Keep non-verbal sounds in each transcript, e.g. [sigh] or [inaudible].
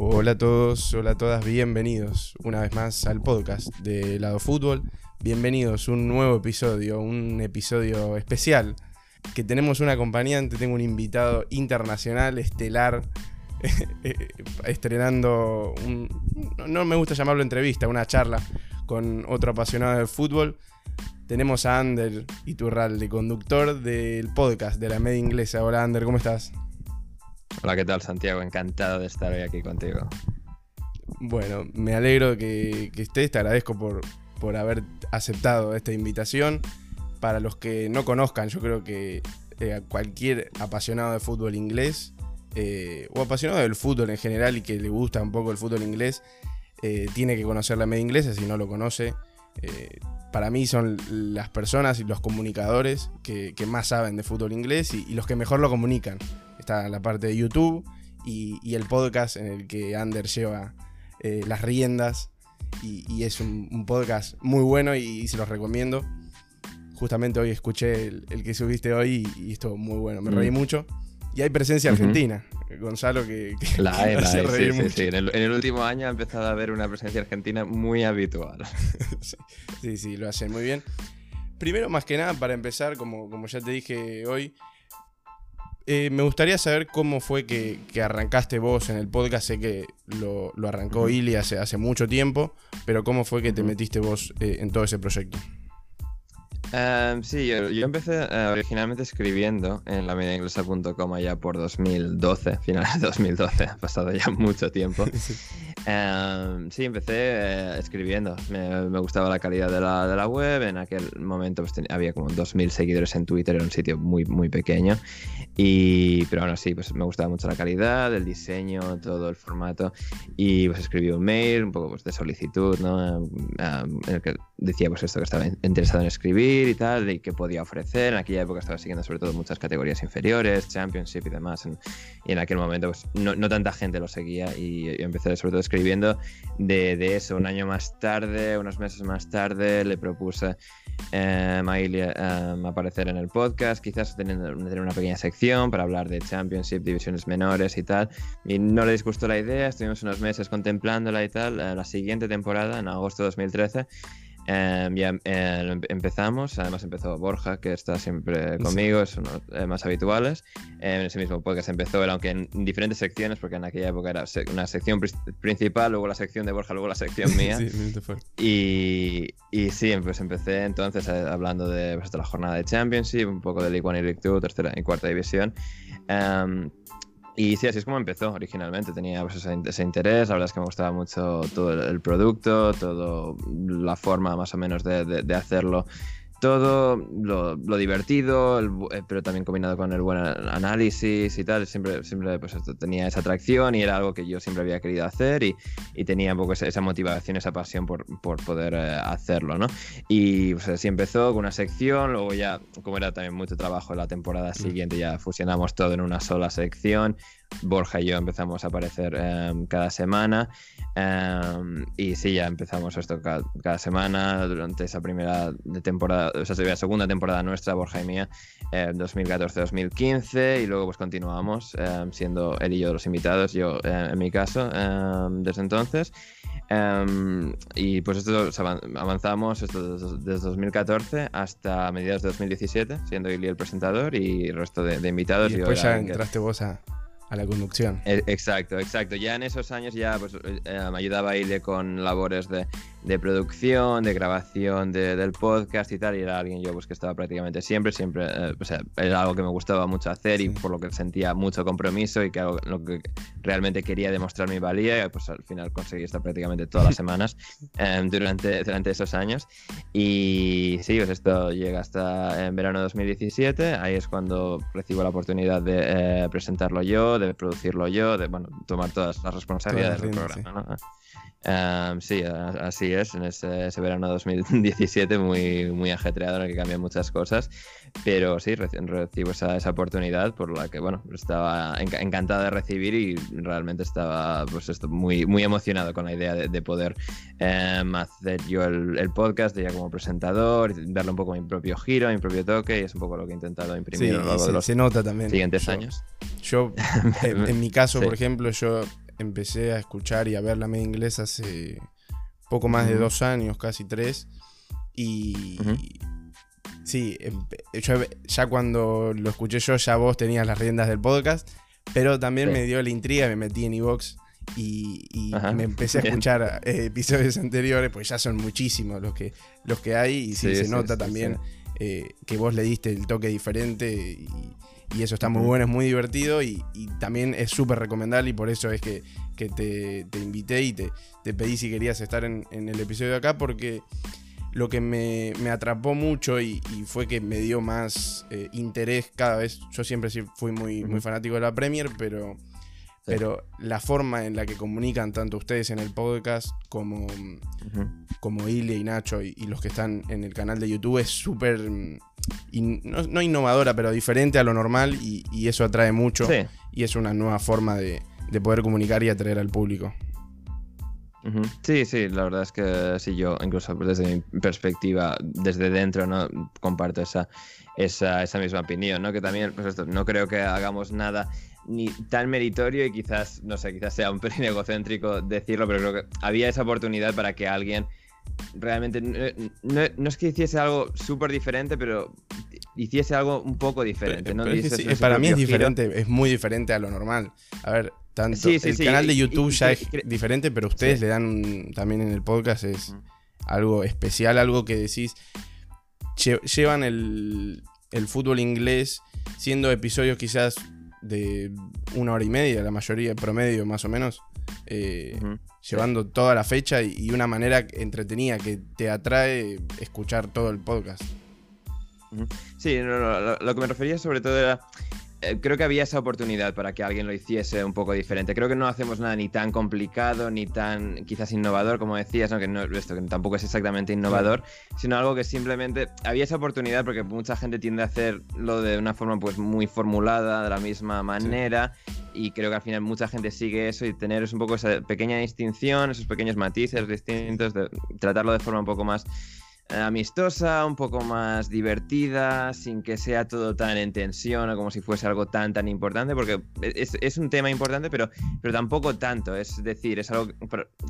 Hola a todos, hola a todas, bienvenidos una vez más al podcast de Lado Fútbol. Bienvenidos a un nuevo episodio, un episodio especial que tenemos un acompañante, tengo un invitado internacional, estelar, [laughs] estrenando un, no me gusta llamarlo entrevista, una charla con otro apasionado del fútbol. Tenemos a Ander Iturralde, conductor del podcast de la media inglesa. Hola Ander, ¿cómo estás? Hola, ¿qué tal Santiago? Encantado de estar hoy aquí contigo. Bueno, me alegro que, que estés, te agradezco por, por haber aceptado esta invitación. Para los que no conozcan, yo creo que eh, cualquier apasionado de fútbol inglés eh, o apasionado del fútbol en general y que le gusta un poco el fútbol inglés, eh, tiene que conocer la media inglesa. Si no lo conoce, para mí son las personas y los comunicadores que, más saben de fútbol inglés y, los que mejor lo comunican. Está la parte de YouTube y, el podcast en el que Ander lleva las riendas y, es un, podcast muy bueno y, se los recomiendo. Justamente hoy escuché el, que subiste hoy y, estuvo muy bueno, me reí mm. mucho. Y hay presencia argentina, Gonzalo, que, [laughs] la hay, sí, En, el, último año ha empezado a haber una presencia argentina muy habitual. [laughs] sí, sí, lo hacen muy bien. Primero, más que nada, para empezar, como, como ya te dije hoy, eh, me gustaría saber cómo fue que, arrancaste vos en el podcast. Sé que lo, arrancó Ili hace, hace mucho tiempo, pero cómo fue que te metiste vos eh, en todo ese proyecto. Em, sí, yo, empecé eh, originalmente escribiendo en la mediainglesa.com allá por 2012, finales de 2012, [laughs] ha pasado ya mucho tiempo. [laughs] Em, sí, empecé eh, escribiendo, me, gustaba la calidad de la, de la, web, en aquel momento pues, había como 2.000 seguidores en Twitter, era un sitio muy, muy pequeño, y, pero bueno, sí, pues me gustaba mucho la calidad, el diseño, todo el formato, y pues escribí un mail, un poco pues, de solicitud, ¿no? Em, en el que decía pues esto que estaba interesado en escribir, y tal, y qué podía ofrecer. En aquella época estaba siguiendo sobre todo muchas categorías inferiores, Championship y demás. y en aquel momento pues, no, no, tanta gente lo seguía y yo empecé sobre todo escribiendo de, de, eso. Un año más tarde, unos meses más tarde, le propuse eh, a Ilia eh, aparecer en el podcast, quizás tener, tener una pequeña sección para hablar de Championship, divisiones menores y tal. Y no le disgustó la idea, estuvimos unos meses contemplándola y tal. Eh, la siguiente temporada, en agosto de 2013, Em, ya em, empezamos, además empezó Borja, que está siempre conmigo, es uno de los más habituales. en ese mismo podcast empezó él, aunque en diferentes secciones, porque en aquella época era una sección principal, luego la sección de Borja, luego la sección [laughs] mía. y, y sí, pues empecé entonces eh, hablando de, pues, de, la jornada de Championship, un poco de League One y League Two, tercera y cuarta división. Um, y sí, así es como empezó originalmente. Tenía pues, ese, interés. La verdad es que me gustaba mucho todo el, producto, toda la forma más o menos de, de hacerlo todo lo, divertido, eh, pero también combinado con el buen análisis y tal, siempre, siempre pues, tenía esa atracción y era algo que yo siempre había querido hacer y, y tenía un poco esa, motivación, esa pasión por, por poder eh, hacerlo, ¿no? Y pues, así empezó con una sección, luego ya, como era también mucho trabajo la temporada mm. siguiente, ya fusionamos todo en una sola sección Borja y yo empezamos a aparecer em, cada semana em, y sí, ya empezamos esto cada, semana durante esa primera temporada, o sea, la segunda temporada nuestra, Borja y mía, 2014-2015 em, y luego pues continuamos siendo él y yo los invitados, yo en mi caso, desde entonces. y pues esto avanzamos esto desde 2014 hasta mediados de 2017, siendo Ili el presentador y el resto de, invitados. Y después ya entraste vos a, a la conducción. E, exacto, exacto. Ya en esos años ya pues, eh, me ayudaba a ir con labores de, de producción, de grabación del podcast y tal, y era alguien yo pues que estaba prácticamente siempre, siempre, eh, o sea, era algo que me gustaba mucho hacer y por lo que sentía mucho compromiso y que algo, lo que realmente quería demostrar mi valía, y pues al final conseguí estar prácticamente todas las [laughs] semanas em, durante, durante esos años. Y sí, pues esto llega hasta en verano de 2017, ahí es cuando recibo la oportunidad de eh, presentarlo yo, de producirlo yo, de bueno, tomar todas las responsabilidades del programa. ¿no? sí, así es, en ese, verano 2017 muy, muy ajetreado en el que cambian muchas cosas, pero sí, recibo esa, esa oportunidad por la que, bueno, estaba encantado de recibir y realmente estaba pues esto, muy, muy emocionado con la idea de, poder em, hacer yo el, podcast, de ya como presentador, darle un poco mi propio giro, mi propio toque y es un poco lo que he intentado imprimir a lo largo de los se nota también. siguientes años. Yo, [laughs] en, mi caso, por ejemplo, yo empecé a escuchar y a ver la media inglesa hace poco más de dos años, casi tres. Y sí, ya cuando lo escuché yo, ya vos tenías las riendas del podcast. Pero también me dio la intriga, me metí en Evox y, me empecé a [laughs] escuchar eh, episodios anteriores, pues ya son muchísimos los que, los que hay y sí, se nota también eh, que vos le diste el toque diferente y, eso está muy bueno, es muy divertido y, también es súper recomendable y por eso es que, te, invité y te, pedí si querías estar en, el episodio de acá porque lo que me, atrapó mucho y, fue que me dio más eh, interés cada vez. Yo siempre fui muy, muy fanático de la Premier, pero, pero la forma en la que comunican tanto ustedes en el podcast como, como Ile y Nacho y, los que están en el canal de YouTube es súper, mm, no, innovadora, pero diferente a lo normal y, eso atrae mucho. Y es una nueva forma de, de poder comunicar y atraer al público. Sí, sí, la verdad es que sí, yo incluso desde mi perspectiva, desde dentro, ¿no? Comparto esa, esa, esa misma opinión, ¿no? Que también, pues esto, no creo que hagamos nada ni tan meritorio y quizás, no sé, quizás sea un [laughs] pelín egocéntrico decirlo, pero creo que había esa oportunidad para que alguien realmente, no, es que hiciese algo súper diferente, pero hiciese algo un poco diferente. ¿no? para mí es diferente, es muy diferente a lo normal. A ver, tanto el canal de YouTube ya es diferente, pero ustedes le dan también en el podcast es algo especial, algo que decís. llevan el, fútbol inglés siendo episodios quizás de una hora y media, la mayoría, promedio más o menos. Eh, llevando toda la fecha y, una manera entretenida que te atrae escuchar todo el podcast. Sí, lo, que me refería sobre todo era eh, creo que había esa oportunidad para que alguien lo hiciese un poco diferente. Creo que no hacemos nada ni tan complicado, ni tan quizás innovador, como decías, ¿no? que, no, esto, que tampoco es exactamente innovador, sino algo que simplemente había esa oportunidad porque mucha gente tiende a hacerlo de una forma pues muy formulada, de la misma manera, y creo que al final mucha gente sigue eso y tener un poco esa pequeña distinción, esos pequeños matices distintos, de tratarlo de forma un poco más amistosa, un poco más divertida, sin que sea todo tan en tensión o como si fuese algo tan tan importante, porque es, un tema importante, pero, pero tampoco tanto. Es decir, es algo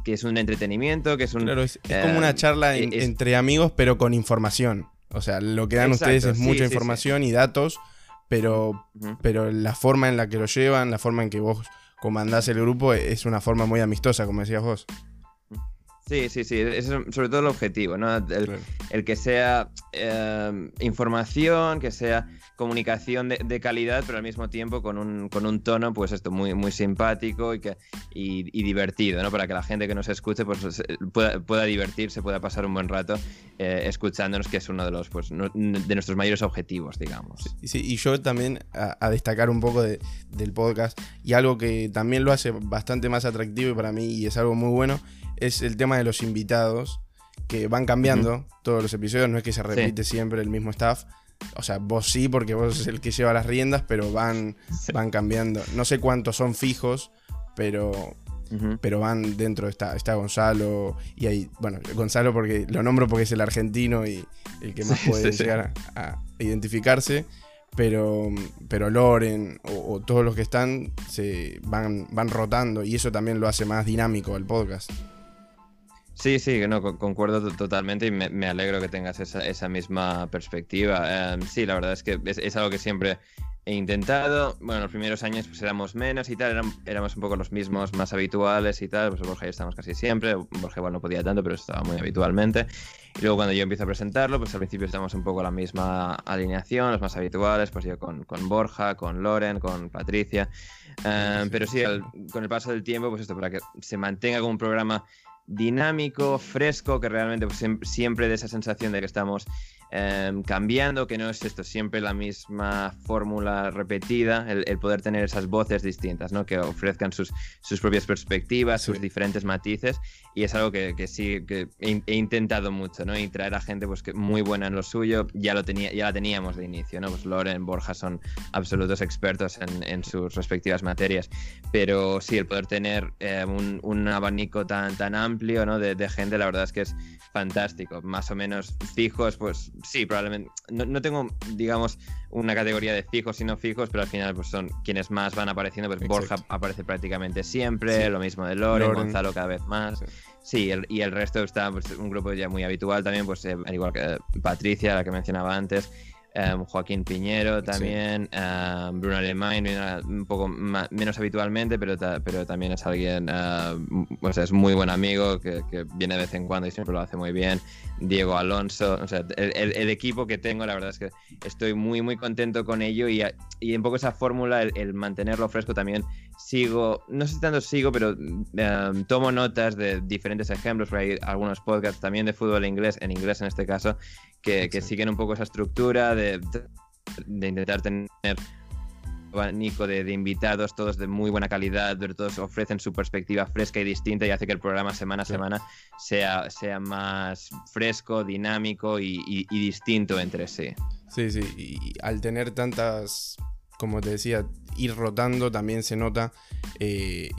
que es un entretenimiento, que es un. Claro, es, como una eh, charla entre amigos, pero con información. O sea, lo que dan ustedes es mucha información y datos, pero, pero la forma en la que lo llevan, la forma en que vos comandás el grupo, es una forma muy amistosa, como decías vos. Sí, sí, sí, es sobre todo el objetivo, ¿no? El, que sea eh, información, que sea comunicación de, calidad, pero al mismo tiempo con un, con un tono, pues esto, muy, muy simpático y, que, y, divertido, ¿no? Para que la gente que nos escuche pues, pueda, pueda divertirse, pueda pasar un buen rato eh, escuchándonos, que es uno de los, pues, de nuestros mayores objetivos, digamos. Sí, y yo también a, destacar un poco de, del podcast y algo que también lo hace bastante más atractivo para mí y es algo muy bueno es el tema de los invitados, que van cambiando todos los episodios, no es que se repite siempre el mismo staff. O sea, vos sí, porque vos sos el que lleva las riendas, pero van, van cambiando. No sé cuántos son fijos, pero, pero van dentro. Está, está Gonzalo y hay, bueno, Gonzalo porque lo nombro porque es el argentino y el que [laughs] más puede llegar a, identificarse. Pero, pero Loren o, todos los que están se van, van rotando y eso también lo hace más dinámico al podcast. Sí, sí, no, concuerdo totalmente y me, alegro que tengas esa, misma perspectiva. Em, sí, la verdad es que es, algo que siempre he intentado. Bueno, los primeros años pues éramos menos y tal, éramos, un poco los mismos más habituales y tal. Pues Borja y estamos casi siempre. Borja igual no podía tanto, pero estaba muy habitualmente. Y luego cuando yo empiezo a presentarlo, pues al principio estamos un poco la misma alineación, los más habituales, pues yo con, Borja, con Loren, con Patricia. Em, pero sí, con el paso del tiempo, pues esto, para que se mantenga como un programa dinámico, fresco, que realmente pues, siempre de esa sensación de que estamos Em, cambiando, que no es esto siempre la misma fórmula repetida, el, poder tener esas voces distintas, ¿no? que ofrezcan sus, sus propias perspectivas, sus diferentes matices, y es algo que, que sí que he, intentado mucho, ¿no? y traer a gente pues, que muy buena en lo suyo, ya, lo tenía, ya la teníamos de inicio, ¿no? pues Loren, Borja son absolutos expertos en, en sus respectivas materias, pero sí, el poder tener eh, un, un, abanico tan, tan amplio ¿no? de, de gente, la verdad es que es fantástico. Más o menos fijos, pues sí, probablemente. No, tengo, digamos, una categoría de fijos y no fijos, pero al final pues son quienes más van apareciendo. Pues Borja aparece prácticamente siempre, lo mismo de Loren, Gonzalo cada vez más. Sí, y el resto está pues, un grupo ya muy habitual también, pues eh, igual que Patricia, la que mencionaba antes. Em, Joaquín Piñero también, em, Bruno Alemán, un poco menos habitualmente, pero, pero también es alguien, uh, es muy buen amigo que, viene de vez en cuando y siempre lo hace muy bien. Diego Alonso, o sea, el, equipo que tengo, la verdad es que estoy muy, muy contento con ello y, y un poco esa fórmula, el, mantenerlo fresco también. Sigo, no sé si tanto sigo, pero tomo notas de diferentes ejemplos, por ahí algunos podcasts también de fútbol inglés, en inglés en este caso, que, siguen un poco esa estructura de, intentar tener abanico de, de, invitados, todos de muy buena calidad, todos ofrecen su perspectiva fresca y distinta y hace que el programa semana a semana sea, sea más fresco, dinámico y, distinto entre sí. Sí, sí, y al tener tantas, como te decía, ir rotando también se nota eh,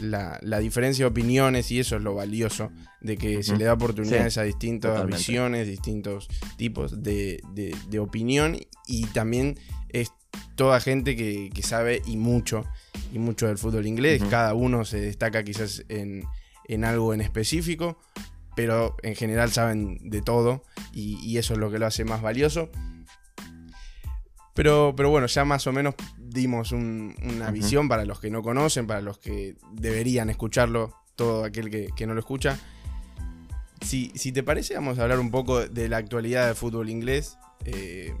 la, diferencia de opiniones y eso es lo valioso, de que se le da oportunidades a distintas visiones, distintos tipos de, opinión y también toda gente que, sabe y mucho, y mucho del fútbol inglés, cada uno se destaca quizás en, algo en específico, pero en general saben de todo y, eso es lo que lo hace más valioso. Pero, pero bueno, ya más o menos dimos una visión para los que no conocen, para los que deberían escucharlo, todo aquel que, no lo escucha. Si, si, te parece, vamos a hablar un poco de la actualidad del fútbol inglés. Eh,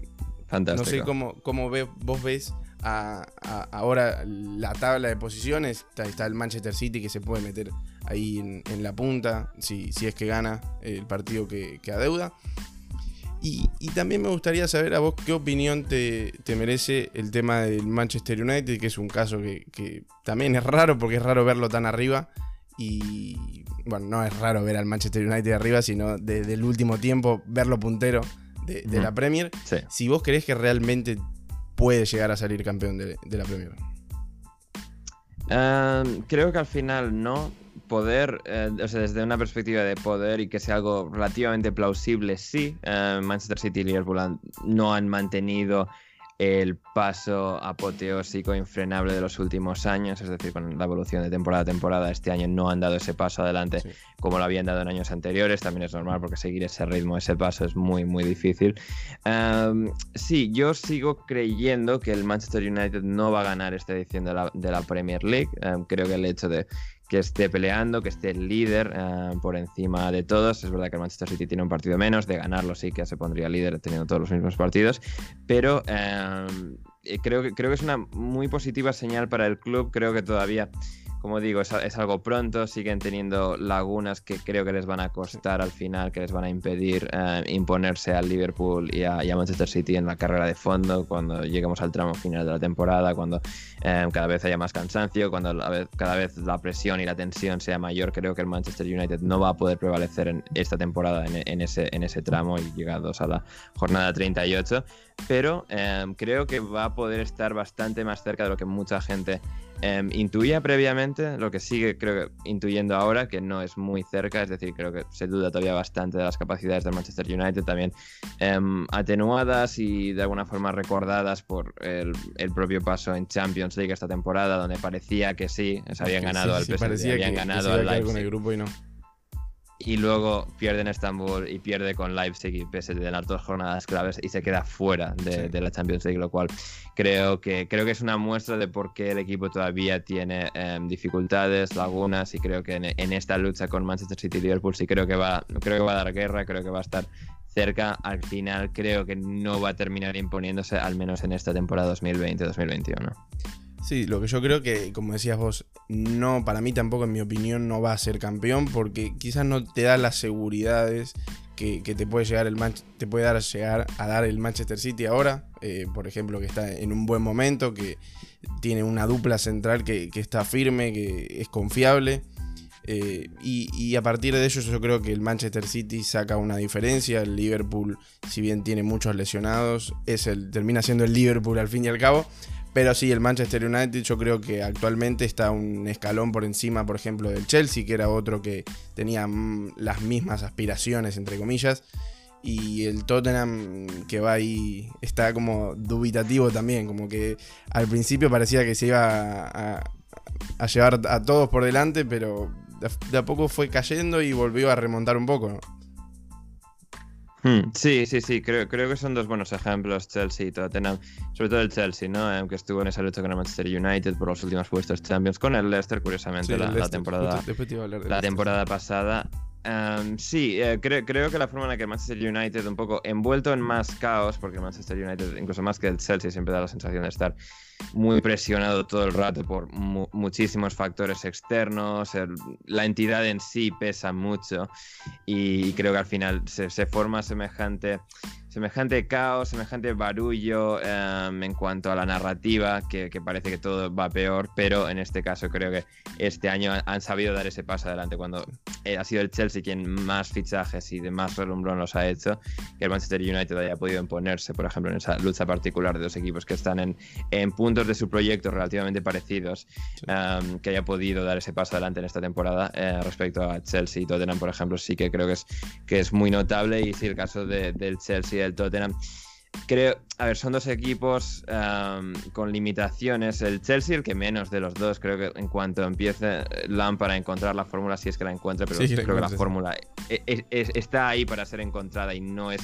No sé cómo, cómo vos ves ahora la tabla de posiciones. Está, el Manchester City que se puede meter ahí en, la punta si, si, es que gana el partido que, que adeuda. Y, también me gustaría saber a vos qué opinión te, merece el tema del Manchester United, que es un caso que, también es raro porque es raro verlo tan arriba. Y bueno, no es raro ver al Manchester United arriba, sino desde el último tiempo verlo puntero de, la Premier. Si vos crees que realmente puede llegar a salir campeón de, la Premier. Em, creo que al final no poder, eh, o sea, desde una perspectiva de poder y que sea algo relativamente plausible, sí. Eh, Manchester City y Liverpool no han mantenido el paso apoteósico infrenable de los últimos años, es decir, con la evolución de temporada a temporada, este año no han dado ese paso adelante como lo habían dado en años anteriores, también es normal porque seguir ese ritmo, ese paso es muy, muy difícil. Sí, yo sigo creyendo que el Manchester United no va a ganar esta edición de la, Premier League, creo que el hecho de que esté peleando, que esté el líder eh, por encima de todos. Es verdad que el Manchester City tiene un partido menos, de ganarlo sí que se pondría líder teniendo todos los mismos partidos, pero eh, creo, que, creo que es una muy positiva señal para el club, creo que todavía como digo, es, algo pronto, siguen teniendo lagunas que creo que les van a costar al final, que les van a impedir eh, imponerse al Liverpool y a, Manchester City en la carrera de fondo cuando lleguemos al tramo final de la temporada, cuando eh, cada vez haya más cansancio, cuando cada vez la presión y la tensión sea mayor, creo que el Manchester United no va a poder prevalecer en esta temporada en, ese, tramo y llegados a la jornada 38, pero eh, creo que va a poder estar bastante más cerca de lo que mucha gente Em, intuía previamente, lo que sigue creo que intuyendo ahora, que no es muy cerca, es decir, creo que se duda todavía bastante de las capacidades del Manchester United, también em, atenuadas y de alguna forma recordadas por el, propio paso en Champions League esta temporada, donde parecía que sí, se habían ganado al PSG, habían ganado al Leipzig. el grupo y no y luego pierde en Estambul y pierde con Leipzig y pese de las dos jornadas claves y se queda fuera de, la Champions League, lo cual creo que, creo que es una muestra de por qué el equipo todavía tiene em, dificultades, lagunas y creo que en, esta lucha con Manchester City y Liverpool sí creo que, va, creo que va a dar guerra, creo que va a estar cerca. Al final creo que no va a terminar imponiéndose, al menos en esta temporada 2020-2021. Sí, lo que yo creo que, como decías vos, no, para mí tampoco, en mi opinión, no va a ser campeón porque quizás no te da las seguridades que, te puede llegar el te puede dar llegar a dar el Manchester City ahora. Eh, por ejemplo, que está en un buen momento, que tiene una dupla central que, está firme, que es confiable. Eh, y, a partir de ello yo creo que el Manchester City saca una diferencia. El Liverpool, si bien tiene muchos lesionados, es el, termina siendo el Liverpool al fin y al cabo Pero sí, el Manchester United yo creo que actualmente está un escalón por encima, por ejemplo, del Chelsea, que era otro que tenía mm, las mismas aspiraciones, entre comillas. Y el Tottenham que va ahí está como dubitativo también, como que al principio parecía que se iba a, llevar a todos por delante, pero de a poco fue cayendo y volvió a remontar un poco. Sí, sí, sí, creo, creo que son dos buenos ejemplos, Chelsea y Tottenham, sobre todo el Chelsea, ¿no? Eh, que estuvo en esa lucha con el Manchester United por los últimos puestos Champions, con el Leicester, curiosamente, la, temporada, la temporada pasada. Em, sí, eh, creo, creo que la forma en la que Manchester United, un poco envuelto en más caos, porque Manchester United, incluso más que el Chelsea, siempre da la sensación de estar muy presionado todo el rato por muchísimos factores externos, la entidad en sí pesa mucho y creo que al final se, se forma semejante semejante caos, semejante barullo em, en cuanto a la narrativa, que, parece que todo va peor, pero en este caso creo que este año han, sabido dar ese paso adelante cuando eh, ha sido el Chelsea quien más fichajes y de más relumbrón los ha hecho, que el Manchester United haya podido imponerse, por ejemplo, en esa lucha particular de dos equipos que están en, en puntos de su proyecto relativamente parecidos, que haya podido dar ese paso adelante en esta temporada eh, respecto a Chelsea y Tottenham, por ejemplo, sí que creo que es, que es muy notable y sí el caso del Chelsea el Tottenham. Creo, a ver, son dos equipos con limitaciones. El Chelsea, el que menos de los dos, creo que en cuanto empiece Lampard a encontrar la fórmula, si es que la encuentre, pero creo que la fórmula e, e, está ahí para ser encontrada y no es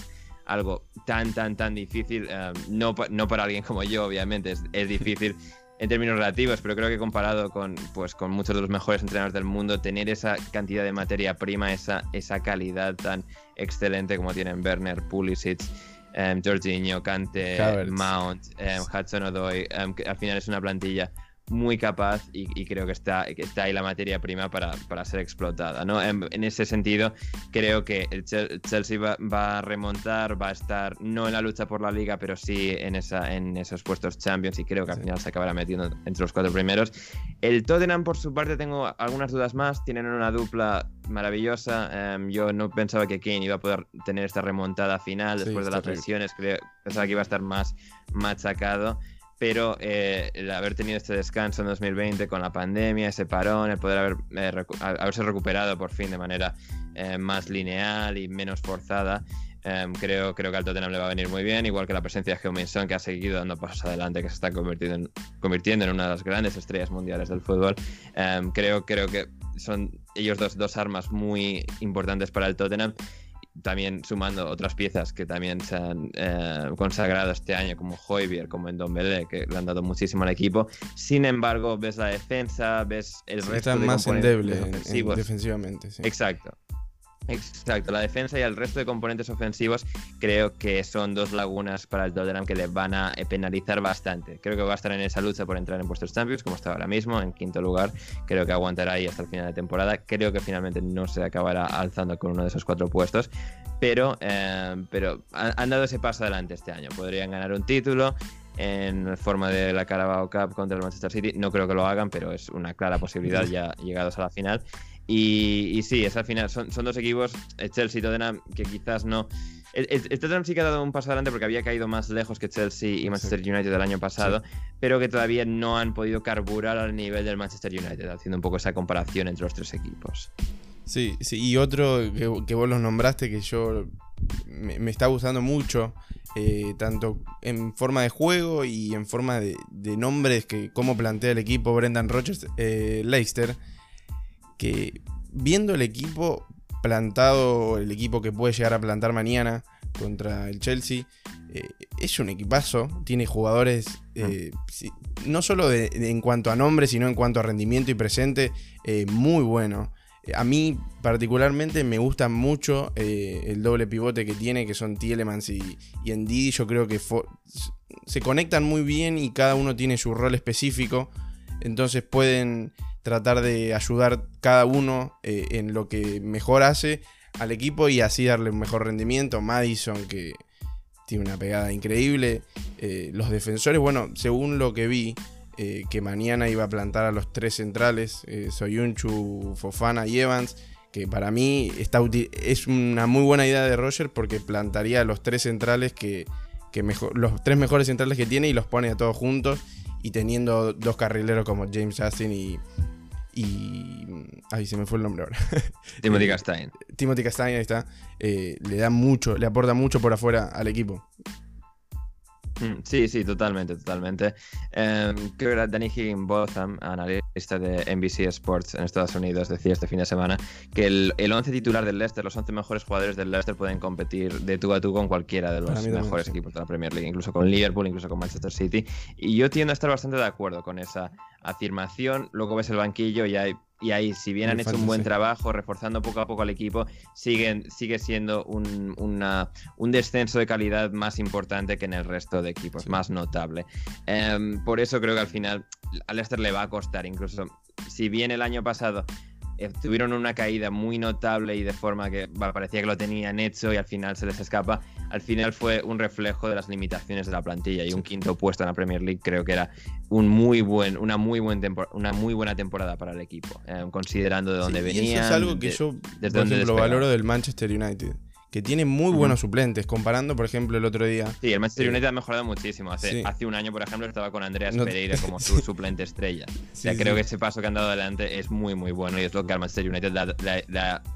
algo tan, tan, tan difícil. no, no para alguien como yo, obviamente, es, es difícil en términos relativos, pero creo que comparado con, pues, con muchos de los mejores entrenadores del mundo, tener esa cantidad de materia prima, esa, esa calidad tan excelente como tienen Werner, Pulisic, um, Jorginho, Kante, Mount, um, Hudson Odoi, um, que al final es una plantilla muy capaz y, creo que está, que está ahí la materia prima para, para ser explotada. ¿no? En, ese sentido, creo que el Chelsea va, a remontar, va a estar no en la lucha por la liga, pero sí en, esa, en esos puestos Champions y creo que al final se acabará metiendo entre los cuatro primeros. El Tottenham, por su parte, tengo algunas dudas más. Tienen una dupla maravillosa. Em, yo no pensaba que Kane iba a poder tener esta remontada final después de las lesiones. pensaba que iba a estar más machacado pero eh, el haber tenido este descanso en 2020 con la pandemia, ese parón, el poder haber, eh, haberse recuperado por fin de manera eh, más lineal y menos forzada, em, creo, creo que al Tottenham le va a venir muy bien, igual que la presencia de Heung-Min que ha seguido dando pasos adelante, que se está convirtiendo en, convirtiendo en una de las grandes estrellas mundiales del fútbol. Em, creo, creo que son ellos dos, dos armas muy importantes para el Tottenham también sumando otras piezas que también se han eh, consagrado este año, como Hoybier, como en Don Belé, que le han dado muchísimo al equipo. Sin embargo, ves la defensa, ves el resto de más endeble defensivamente. Sí. Exacto. Exacto, la defensa y el resto de componentes ofensivos creo que son dos lagunas para el Tottenham que le van a penalizar bastante. Creo que va a estar en esa lucha por entrar en puestos Champions, como está ahora mismo, en quinto lugar. Creo que aguantará ahí hasta el final de temporada. Creo que finalmente no se acabará alzando con uno de esos cuatro puestos, pero, eh, pero han, dado ese paso adelante este año. Podrían ganar un título en forma de la Carabao Cup contra el Manchester City. No creo que lo hagan, pero es una clara posibilidad ya llegados a la final. Y, sí, es al final, son, dos equipos, Chelsea y Tottenham, que quizás no. El, Tottenham sí que ha dado un paso adelante porque había caído más lejos que Chelsea y Manchester United el año pasado, pero que todavía no han podido carburar al nivel del Manchester United, haciendo un poco esa comparación entre los tres equipos. Sí, sí, y otro que, vos los nombraste que yo me, está gustando mucho, eh, tanto en forma de juego y en forma de, nombres que cómo plantea el equipo Brendan Rodgers, eh, Leicester que viendo el equipo plantado, el equipo que puede llegar a plantar mañana contra el Chelsea, eh, es un equipazo, tiene jugadores eh, no solo en cuanto a nombre, sino en cuanto a rendimiento y presente, eh, muy bueno. A mí particularmente me gusta mucho el doble pivote que tiene, que son Tielemans y, y Ndidi. Yo creo que se conectan muy bien y cada uno tiene su rol específico. Entonces pueden tratar de ayudar cada uno eh, en lo que mejor hace al equipo y así darle un mejor rendimiento. Madison, que tiene una pegada increíble. Eh, los defensores, bueno, según lo que vi, eh, que mañana iba a plantar a los tres centrales, Soyunchu, Fofana y Evans, que para mí está es una muy buena idea de Roger porque plantaría a los tres centrales que, que mejor, los tres mejores centrales que tiene y los pone a todos juntos y teniendo dos carrileros como James Justin y. y ay, se me fue el nombre ahora. [laughs] Timothy Castain. Timothy Castain, ahí está. Eh, le da mucho, le aporta mucho por afuera al equipo. Mm, sí, sí, totalmente, totalmente. Em, creo que era Danny Higginbotham, analista de NBC Sports en Estados Unidos, decía este fin de semana que el, el 11 titular del Leicester, los 11 mejores jugadores del Leicester pueden competir de tú a tú con cualquiera de los mejores equipos de la Premier League, incluso con Liverpool, incluso con Manchester City. Y yo tiendo a estar bastante de acuerdo con esa afirmación. Luego ves el banquillo y hay y ahí, si bien han hecho un buen trabajo reforzando poco a poco al equipo, siguen, sigue siendo un, un descenso de calidad más importante que en el resto de equipos, más notable. Em, por eso creo que al final al Leicester le va a costar, incluso si bien el año pasado tuvieron una caída muy notable y de forma que parecía que lo tenían hecho y al final se les escapa. Al final fue un reflejo de las limitaciones de la plantilla y un quinto puesto en la Premier League creo que era un muy buen, una, muy buen una muy buena temporada para el equipo, eh, considerando de dónde venía. Eso es algo que yo, por ejemplo, valoro del Manchester United que tiene muy buenos suplentes, comparando, por ejemplo, el otro día. Sí, el Manchester eh, United ha mejorado muchísimo. Hace, hace un año, por ejemplo, estaba con Andreas Pereira como [laughs] su suplente estrella. o sea, creo que ese paso que han dado adelante es muy, muy bueno y es lo que al Manchester United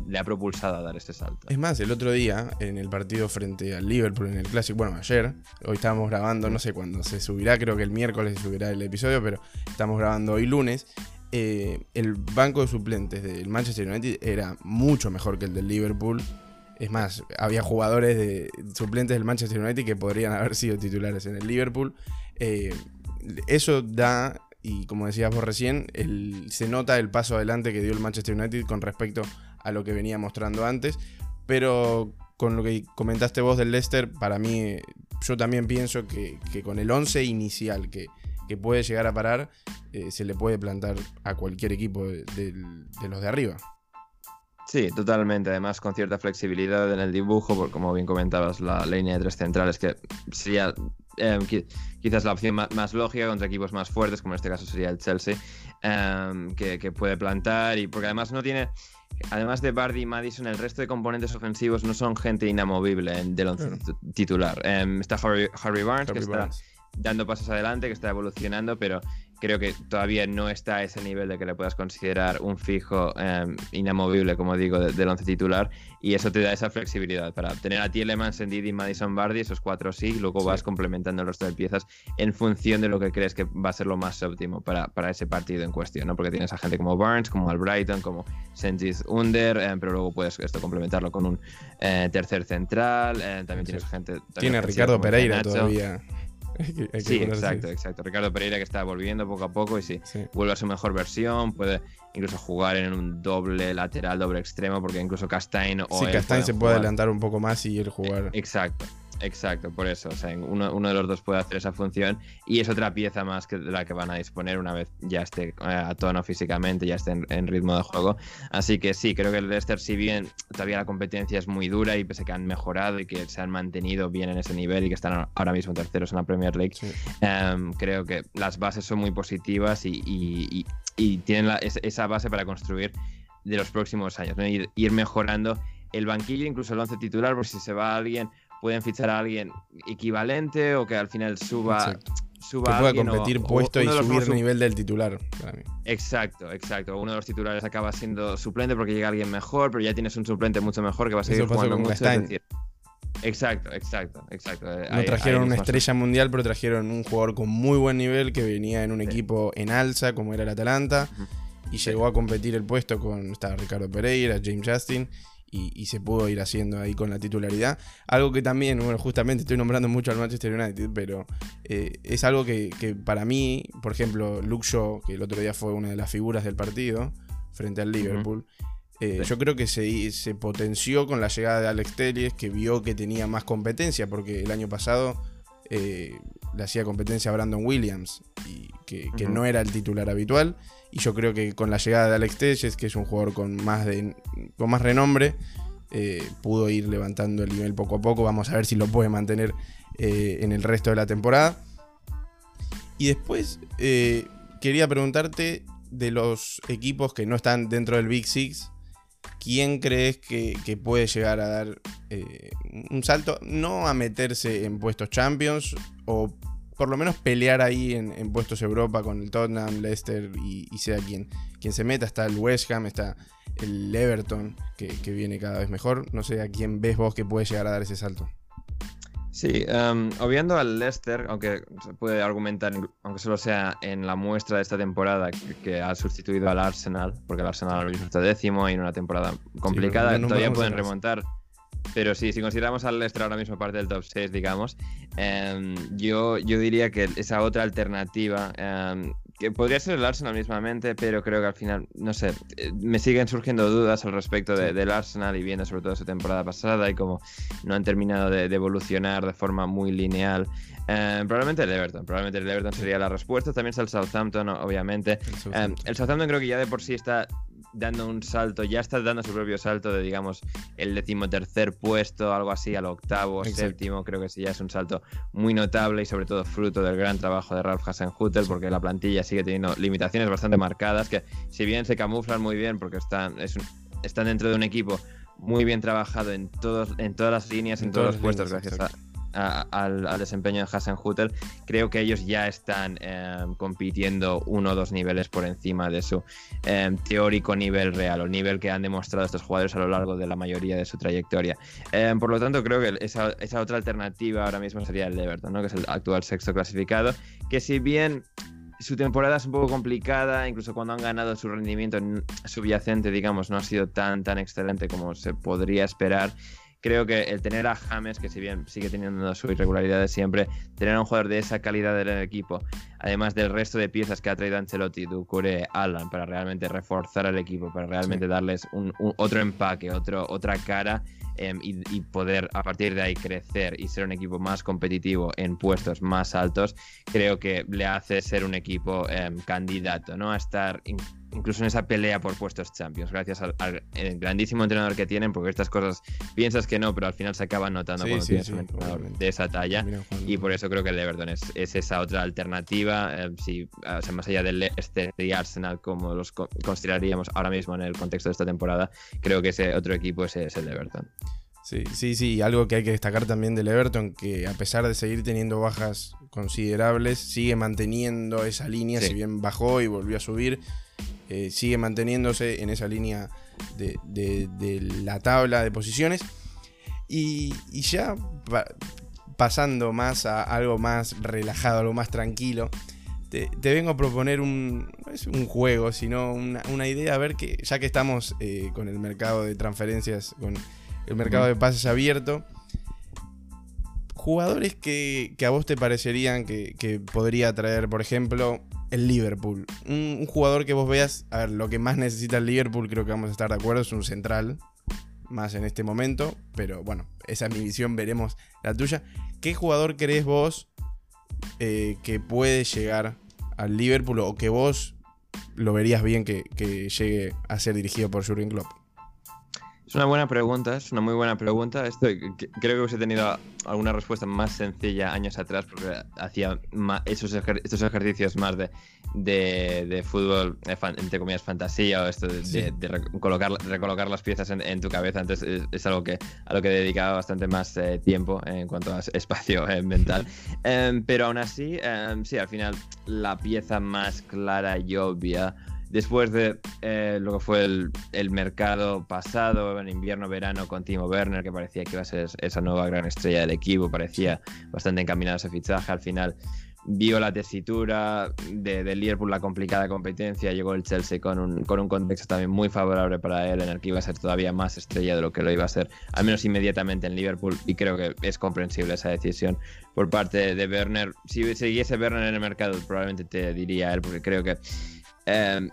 le ha propulsado a dar este salto. Es más, el otro día, en el partido frente al Liverpool, en el Clásico, bueno, ayer, hoy estábamos grabando, no sé cuándo se subirá, creo que el miércoles se subirá el episodio, pero estamos grabando hoy lunes. Eh, el banco de suplentes del Manchester United era mucho mejor que el del Liverpool es más, había jugadores de suplentes del Manchester United que podrían haber sido titulares en el Liverpool. Eh, eso da, y como decías vos recién, se nota el paso adelante que dio el Manchester United con respecto a lo que venía mostrando antes. Pero con lo que comentaste vos del Leicester, para mí, yo también pienso que, con el 11 inicial que, puede llegar a parar, eh, se le puede plantar a cualquier equipo de los de arriba. Sí, totalmente. Además, con cierta flexibilidad en el dibujo, porque como bien comentabas, la línea de tres centrales, que sería em, quizás la opción más, lógica contra equipos más fuertes, como en este caso sería el Chelsea, em, que, puede plantar. Y porque además no tiene. Además de Bardi y Madison, el resto de componentes ofensivos no son gente inamovible del once titular. Em, está Harry, Barnes, que está dando pasos adelante, que está evolucionando, pero creo que todavía no está a ese nivel de que le puedas considerar un fijo em, inamovible, como digo, del once titular. Y eso te da esa flexibilidad para tener a Tielemans, Ndidi, Madison Bardi, esos cuatro sí, y luego vas complementando el resto de piezas en función de lo que crees que va a ser lo más óptimo para, para ese partido en cuestión, ¿no? Porque tienes a gente como Barnes, como Albrighton, como Sentis Under, em, pero luego puedes esto complementarlo con un eh, tercer central. Eh, también tienes gente. Tiene Ricardo Pereira todavía. Sí, exacto, exacto. Ricardo Pereira que está volviendo poco a poco y sí, vuelve a su mejor versión, puede incluso jugar en un doble lateral, doble extremo, porque incluso Castain o... Sí, Castain se puede adelantar un poco más y ir jugar. Exacto, Exacto, por eso. O sea, uno, uno, de los dos puede hacer esa función y es otra pieza más que de la que van a disponer una vez ya esté eh, a tono físicamente, ya esté en, ritmo de juego. Así que sí, creo que el Leicester, si bien todavía la competencia es muy dura y pese que han mejorado y que se han mantenido bien en ese nivel y que están ahora mismo terceros en la Premier League, em, creo que las bases son muy positivas y, tienen esa base para construir de los próximos años, ir, ir mejorando el banquillo, incluso el once titular, por si se va alguien pueden fichar a alguien equivalente o que al final suba. suba que pueda competir puesto y subir el nivel del titular. Exacto, exacto. Uno de los titulares acaba siendo suplente porque llega alguien mejor, pero ya tienes un suplente mucho mejor que va a seguir jugando mucho. exacto, exacto, exacto. No trajeron una estrella mundial, pero trajeron un jugador con muy buen nivel que venía en un equipo en alza, como era el Atalanta, y llegó a competir el puesto con estaba Ricardo Pereira, James Justin y, se pudo ir haciendo ahí con la titularidad. Algo que también, bueno, justamente estoy nombrando mucho al Manchester United, pero eh, es algo que, para mí, por ejemplo, Luke Shaw, que el otro día fue una de las figuras del partido frente al Liverpool, eh, yo creo que se, se, potenció con la llegada de Alex Telles, que vio que tenía más competencia, porque el año pasado eh, le hacía competencia a Brandon Williams, y que, no era el titular habitual. Y yo creo que con la llegada de Alex Telles, que es un jugador con más, de, con más renombre, eh, pudo ir levantando el nivel poco a poco. Vamos a ver si lo puede mantener eh, en el resto de la temporada. Y después eh, quería preguntarte de los equipos que no están dentro del Big Six. ¿Quién crees que, que puede llegar a dar un salto? No a meterse en puestos champions o por lo menos pelear ahí en, puestos Europa con el Tottenham, Leicester y, sea quien, quien se meta. Está el West Ham, está el Everton, que, viene cada vez mejor. No sé a quién ves vos que puede llegar a dar ese salto. Sí, um, obviando al Leicester, aunque se puede argumentar, aunque solo sea en la muestra de esta temporada, que, ha sustituido al Arsenal, porque el Arsenal ahora mismo está décimo y en una temporada complicada, todavía pueden remontar. Pero sí, si consideramos al Leicester ahora mismo parte del top 6, digamos, em, yo, yo diría que esa otra alternativa, em, que podría ser el Arsenal mismamente, pero creo que al final, no sé, eh, me siguen surgiendo dudas al respecto del Arsenal y viendo sobre todo su temporada pasada y como no han terminado de, evolucionar de forma muy lineal. Em, probablemente el Everton, probablemente el Everton sería la respuesta. También está el Southampton, obviamente. el Southampton creo que ya de por sí está dando un salto, ya está dando su propio salto de, digamos, el decimotercer puesto, algo así, al octavo, séptimo. Creo que sí, ya es un salto muy notable y sobre todo fruto del gran trabajo de Ralph Hasenhutel, porque la plantilla sigue teniendo limitaciones bastante marcadas, que si bien se camuflan muy bien, porque están, están dentro de un equipo muy bien trabajado en, todos, en todas las líneas, en, todos los puestos, gracias a al, desempeño de Hassan Hutel, creo que ellos ya están em, compitiendo uno o dos niveles por encima de su em, teórico nivel real, o nivel que han demostrado estos jugadores a lo largo de la mayoría de su trayectoria. Em, por lo tanto, creo que esa, otra alternativa ahora mismo sería el Everton, ¿no? que es el actual sexto clasificado, que si bien su temporada es un poco complicada, incluso cuando han ganado su rendimiento subyacente, digamos, no ha sido tan, tan excelente como se podría esperar creo que el tener a James, que si bien sigue teniendo su irregularidad de siempre, tener a un jugador de esa calidad del equipo, además del resto de piezas que ha traído Ancelotti, Ducure, Alan, para realmente reforzar al equipo, para realmente darles un, otro empaque, otro, otra cara. Em, y, poder a partir de ahí crecer y ser un equipo más competitivo en puestos más altos, creo que le hace ser un equipo em, candidato ¿no? a estar incluso en esa pelea por puestos Champions, gracias al, grandísimo entrenador que tienen, porque estas cosas piensas que no, pero al final se acaban notando cuando tienes un entrenador de esa talla. Y por eso creo que el Everton es, esa otra alternativa, eh, si, más allá del este y Arsenal, como los consideraríamos ahora mismo en el contexto de esta temporada, creo que ese otro equipo es, es el Everton. Sí, sí, sí, algo que hay que destacar también del Everton, que a pesar de seguir teniendo bajas considerables, sigue manteniendo esa línea, si bien bajó y volvió a subir, eh, sigue manteniéndose en esa línea de, la tabla de posiciones. Y, ya pasando más a algo más relajado, algo más tranquilo, te, vengo a proponer un, no es un juego, sino una, idea, a ver que ya que estamos eh, con el mercado de transferencias, con el mercado de pases abierto, jugadores que, a vos te parecerían que, que podría traer, por ejemplo, el Liverpool. Un, jugador que vos veas, a ver, lo que más necesita el Liverpool, creo que vamos a estar de acuerdo, es un central, más en este momento, pero bueno, esa es mi visión, veremos la tuya. ¿Qué jugador crees vos eh, que puede llegar al Liverpool o que vos lo verías bien que, que llegue a ser dirigido por Jurgen Klopp? Es una buena pregunta, es una muy buena pregunta. Esto, creo que hubiese tenido alguna respuesta más sencilla años atrás porque hacía esos estos ejercicios más de, de, fútbol, eh, entre comillas, fantasía o esto de, recolocar, recolocar las piezas en, tu cabeza. Antes es, algo que, a lo que dedicaba bastante más eh, tiempo en cuanto a [laughs] espacio eh, mental. [laughs] Em, pero aún así, em, sí, al final la pieza más clara y obvia después de eh, lo que fue el, mercado pasado, en invierno-verano, con Timo Werner, que parecía que iba a ser esa nueva gran estrella del equipo, parecía bastante encaminado a ese fichaje. Al final vio la tesitura de, Liverpool, la complicada competencia, llegó el Chelsea con un, con un contexto también muy favorable para él, en el que iba a ser todavía más estrella de lo que lo iba a ser, al menos inmediatamente en Liverpool, y creo que es comprensible esa decisión por parte de Werner. Si siguiese Werner en el mercado, probablemente te diría él, porque creo que... Eh,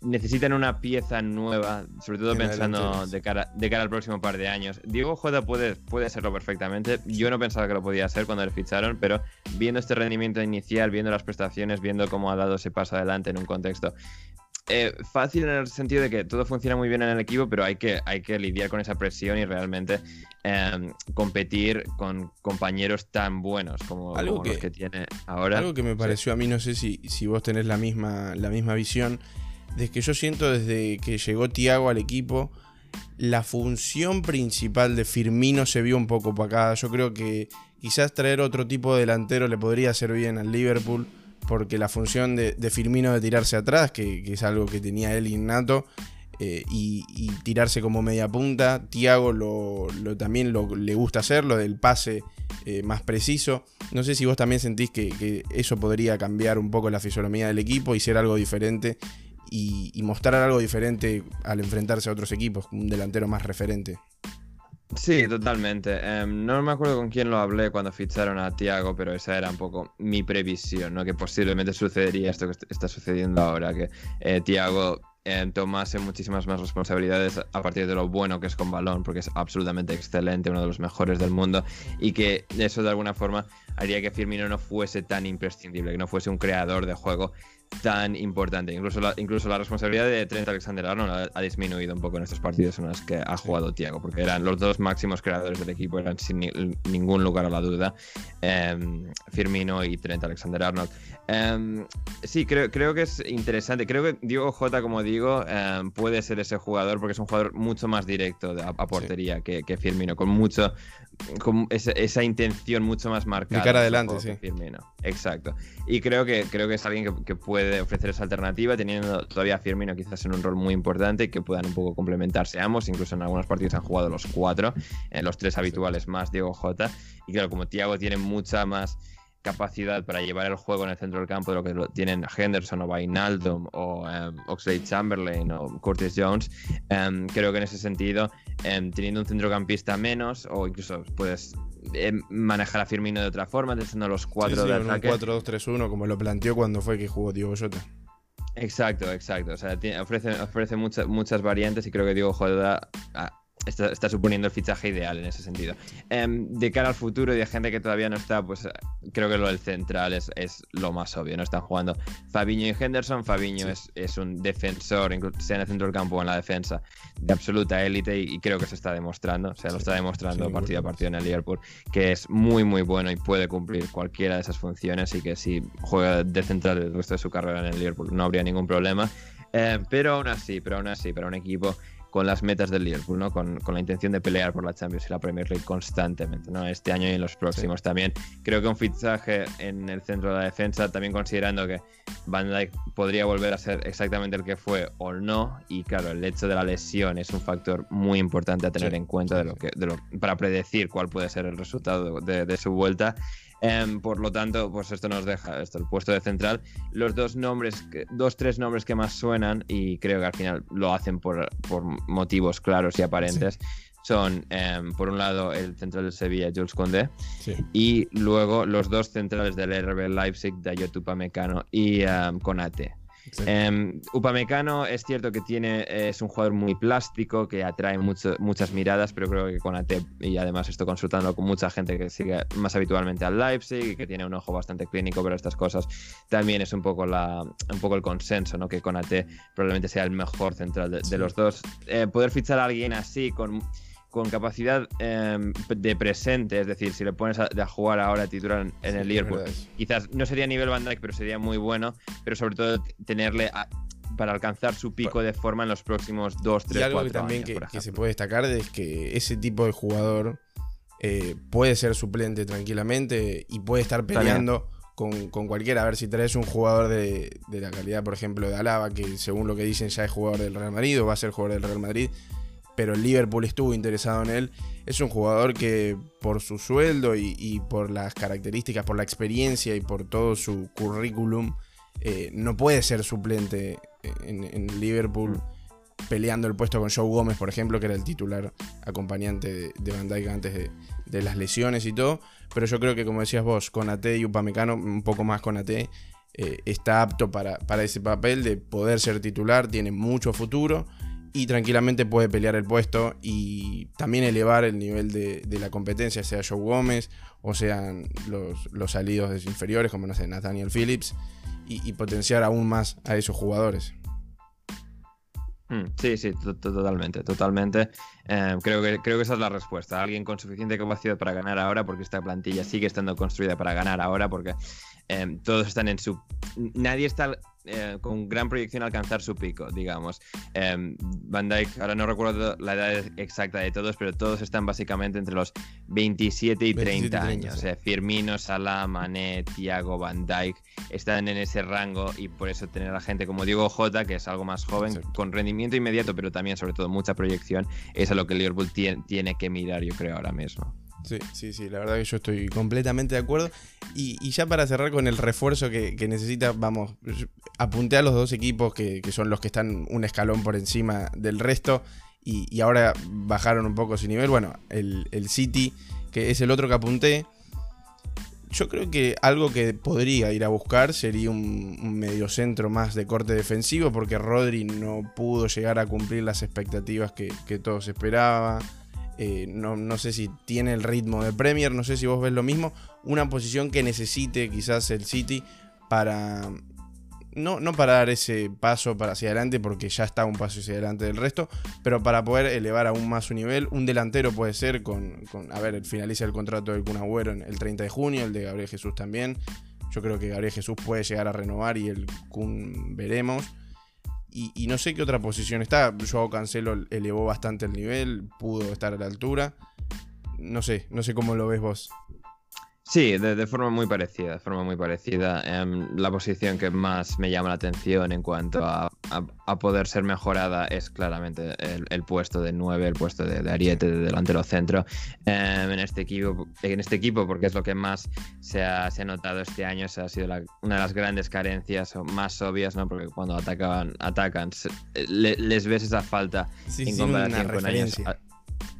necesitan una pieza nueva, sobre todo pensando de cara, de cara al próximo par de años. Diego Jota puede, puede serlo perfectamente. Yo no pensaba que lo podía hacer cuando le ficharon, pero viendo este rendimiento inicial, viendo las prestaciones, viendo cómo ha dado ese paso adelante en un contexto eh, fácil en el sentido de que todo funciona muy bien en el equipo, pero hay que, hay que lidiar con esa presión y realmente em, competir con compañeros tan buenos como, los que tiene ahora. Algo que me pareció a mí, no sé si, si vos tenés la misma, la misma visión, de que yo siento desde que llegó Tiago al equipo, la función principal de Firmino se vio un poco opacada. Yo creo que, quizás traer otro tipo de delantero le podría hacer bien al Liverpool, porque la función de, Firmino de tirarse atrás, que, es algo que tenía él innato, eh, y, tirarse como media punta. Tiago lo, también le gusta hacer, lo del pase eh, más preciso. No sé si vos también sentís que, eso podría cambiar un poco la fisonomía del equipo y ser algo diferente y, mostrar algo diferente al enfrentarse a otros equipos, un delantero más referente. Sí, totalmente. Em, no me acuerdo con quién lo hablé cuando ficharon a Tiago, pero esa era un poco mi previsión, ¿no? Que posiblemente sucedería esto que está sucediendo ahora, que eh, Tiago eh, tomase muchísimas más responsabilidades a partir de lo bueno que es con balón, porque es absolutamente excelente, uno de los mejores del mundo, y que eso de alguna forma haría que Firmino no fuese tan imprescindible, que no fuese un creador de juego tan importante. Incluso la, incluso la responsabilidad de Trent Alexander Arnold ha, disminuido un poco en estos partidos en los que ha jugado Thiago, porque eran los dos máximos creadores del equipo, eran sin ningún lugar a la duda, em, Firmino y Trent Alexander Em, sí, creo, creo que es interesante. Creo que Diego J, como digo, em, puede ser ese jugador porque es un jugador mucho más directo a, portería que, que, Firmino, con mucho con esa, intención mucho más marcada. De cara adelante, sí. Firmino. Exacto. Y creo que, creo que es alguien que, puede ofrecer esa alternativa, teniendo todavía a Firmino quizás en un rol muy importante, que puedan un poco complementarse ambos. Incluso en algunos partidos han jugado los cuatro, los tres habituales más Diego J. Y claro, como Thiago tiene mucha más capacidad para llevar el juego en el centro del campo de lo que tienen Henderson o Vainaldum o um, Oxlade Chamberlain o Curtis Jones, em, creo que en ese sentido, em, teniendo un centrocampista menos o incluso puedes manejar a Firmino de otra forma, teniendo los cuatro de ataque. Un 4-2-3-1 como lo planteó cuando fue que jugó Diego Jota. Exacto, exacto. O sea, ofrece, ofrece muchas, muchas variantes y creo que Diego Jota está, suponiendo el fichaje ideal en ese sentido. Em, de cara al futuro y de gente que todavía no está, pues creo que lo del central es, es lo más obvio. No están jugando Fabiño y Henderson. Fabiño es, es, un defensor, sea en el centro del campo o en la defensa, de absoluta élite y, creo que se está demostrando. O sea, lo está demostrando partido a partido en el Liverpool, que es muy, muy bueno y puede cumplir cualquiera de esas funciones y que si juega de central el resto de su carrera en el Liverpool no habría ningún problema. Eh, pero aún así, pero aún así, para un equipo con las metas del Liverpool, ¿no? Con, la intención de pelear por la Champions y la Premier League constantemente, ¿no? Este año y en los próximos también. Creo que un fichaje en el centro de la defensa, también considerando que Van Dijk podría volver a ser exactamente el que fue o no, y claro, el hecho de la lesión es un factor muy importante a tener en cuenta de lo que, de lo, para predecir cuál puede ser el resultado de, de su vuelta. Em, por lo tanto, pues esto nos deja esto, el puesto de central. Los dos nombres, dos, tres nombres que más suenan, y creo que al final lo hacen por, motivos claros y aparentes. Son, em, por un lado, el central de Sevilla, Jules Condé, y luego los dos centrales del RB Leipzig, Dayot Upamecano y um, Konate. Em, Upamecano es cierto que tiene, es un jugador muy plástico, que atrae muchas miradas, pero creo que con AT, y además estoy consultando con mucha gente que sigue más habitualmente al Leipzig y que tiene un ojo bastante clínico para estas cosas, también es un poco, la, un poco el consenso, ¿no? que con AT probablemente sea el mejor central de, los dos. Eh, poder fichar a alguien así, con con capacidad em, de presente, es decir, si le pones a, jugar ahora titular en, el Liverpool, quizás no sería nivel Van Dijk, pero sería muy bueno, pero sobre todo tenerle para alcanzar su pico de forma en los próximos dos, tres, y algo que también que, se puede destacar es que ese tipo de jugador eh, puede ser suplente tranquilamente y puede estar peleando con, cualquiera. A ver si traes un jugador de, de, la calidad, por ejemplo, de Alaba, que según lo que dicen ya es jugador del Real Madrid o va a ser jugador del Real Madrid pero el Liverpool estuvo interesado en él. Es un jugador que por su sueldo y, por las características, por la experiencia y por todo su currículum, eh, no puede ser suplente en, Liverpool peleando el puesto con Joe Gómez, por ejemplo, que era el titular acompañante de, Van Dijk antes de, las lesiones y todo. Pero yo creo que, como decías vos, con AT y Upamecano, un poco más con AT, eh, está apto para, para ese papel de poder ser titular, tiene mucho futuro y tranquilamente puede pelear el puesto y también elevar el nivel de, la competencia, sea Joe Gómez o sean los, los salidos inferiores, como no sé, Nathaniel Phillips, y, potenciar aún más a esos jugadores. Hmm, sí, sí, totalmente, totalmente. Eh, creo, que, creo que esa es la respuesta. Alguien con suficiente capacidad para ganar ahora, porque esta plantilla sigue estando construida para ganar ahora, porque eh, todos están en su... Nadie está eh, con gran proyección alcanzar su pico, digamos. Em, Van Dyke, ahora no recuerdo la edad exacta de todos, pero todos están básicamente entre los 27 y 30, años. O sea, Firmino, Salah, Mané, Thiago, Van Dyke están en ese rango y por eso tener a gente como Diego Jota, que es algo más joven, con rendimiento inmediato, pero también sobre todo mucha proyección, es a lo que Liverpool tiene que mirar, yo creo, ahora mismo. Sí, sí, sí, la verdad que yo estoy completamente de acuerdo. Y, ya para cerrar con el refuerzo que, necesita, vamos, apunté a los dos equipos que, son los que están un escalón por encima del resto y, ahora bajaron un poco su nivel. Bueno, el, City, que es el otro que apunté. Yo creo que algo que podría ir a buscar sería un, mediocentro más de corte defensivo, porque Rodri no pudo llegar a cumplir las expectativas que, que todos esperaban. Eh, no, sé si tiene el ritmo de Premier, no sé si vos ves lo mismo. Una posición que necesite quizás el City para. No, no para dar ese paso para hacia adelante, porque ya está un paso hacia adelante del resto, pero para poder elevar aún más su nivel. Un delantero puede ser con. a ver, finaliza el contrato del Kun Agüero el 30 de junio, el de Gabriel Jesús también. Yo creo que Gabriel Jesús puede llegar a renovar y el Kun veremos. Y, no sé qué otra posición está. Joao Cancelo elevó bastante el nivel, pudo estar a la altura. No sé, no sé cómo lo ves vos. Sí, de, forma muy parecida, de forma muy parecida. Em, la posición que más me llama la atención en cuanto a, poder ser mejorada es claramente el, puesto de 9, el puesto de, Ariete, de delantero centro em, en, este equipo, en este equipo, porque es lo que más se ha, notado este año. Esa ha sido una de las grandes carencias o más obvias, ¿no? porque cuando atacan, atacan les ves esa falta en comparación con años.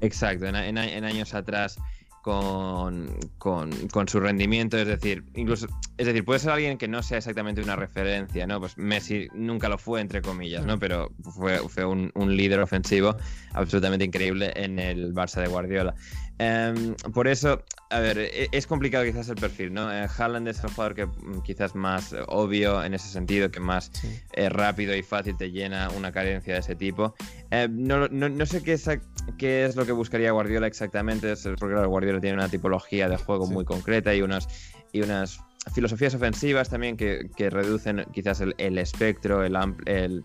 Exacto, en años atrás con, con, su rendimiento, es decir, incluso, es decir, puede ser alguien que no sea exactamente una referencia, ¿no? Pues Messi nunca lo fue, entre comillas, ¿no? Pero fue, fue un, un líder ofensivo absolutamente increíble en el Barça de Guardiola. Em, por eso, a ver, e, es complicado quizás el perfil, ¿no? Eh, Haaland es el jugador que mm, quizás más obvio en ese sentido, que más eh, rápido y fácil te llena una carencia de ese tipo. Em, no, no, sé qué es, qué es lo que buscaría Guardiola exactamente, porque Guardiola tiene una tipología de juego muy concreta y unas, y unas filosofías ofensivas también que, que reducen quizás el, el espectro, el, el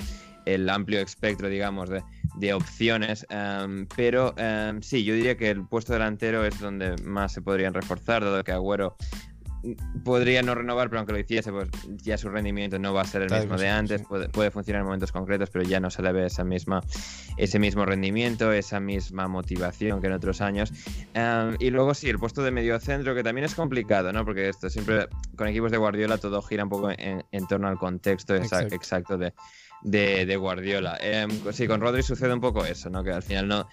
el amplio espectro, digamos, de, opciones. Em, pero em, sí, yo diría que el puesto delantero es donde más se podrían reforzar, dado que Agüero podría no renovar, pero aunque lo hiciese, pues ya su rendimiento no va a ser el mismo de antes. Puede, funcionar en momentos concretos, pero ya no se le ve esa misma, ese mismo rendimiento, esa misma motivación que en otros años. Em, y luego sí, el puesto de medio centro, que también es complicado, ¿no? Porque esto siempre con equipos de Guardiola todo gira un poco en, torno al contexto exacto de de, Guardiola. Eh, sí, con Rodri sucede un poco eso, ¿no? Que al final no.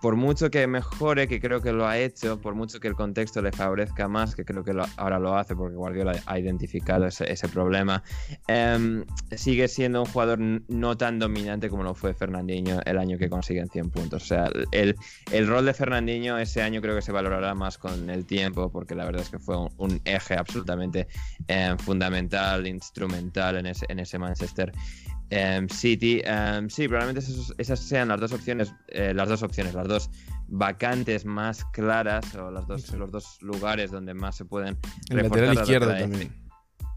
Por mucho que mejore, que creo que lo ha hecho, por mucho que el contexto le favorezca más, que creo que ahora lo hace porque Guardiola ha identificado ese, problema, em, sigue siendo un jugador no tan dominante como lo fue Fernandinho el año que consigue en 100 puntos. O sea, el, el rol de Fernandinho ese año creo que se valorará más con el tiempo, porque la verdad es que fue un, eje absolutamente em, fundamental, instrumental en ese, en ese Manchester Em, City. Em, sí, probablemente esas, sean las dos opciones, eh, las dos opciones, las dos vacantes más claras o las dos, los dos lugares donde más se pueden El lateral izquierdo también.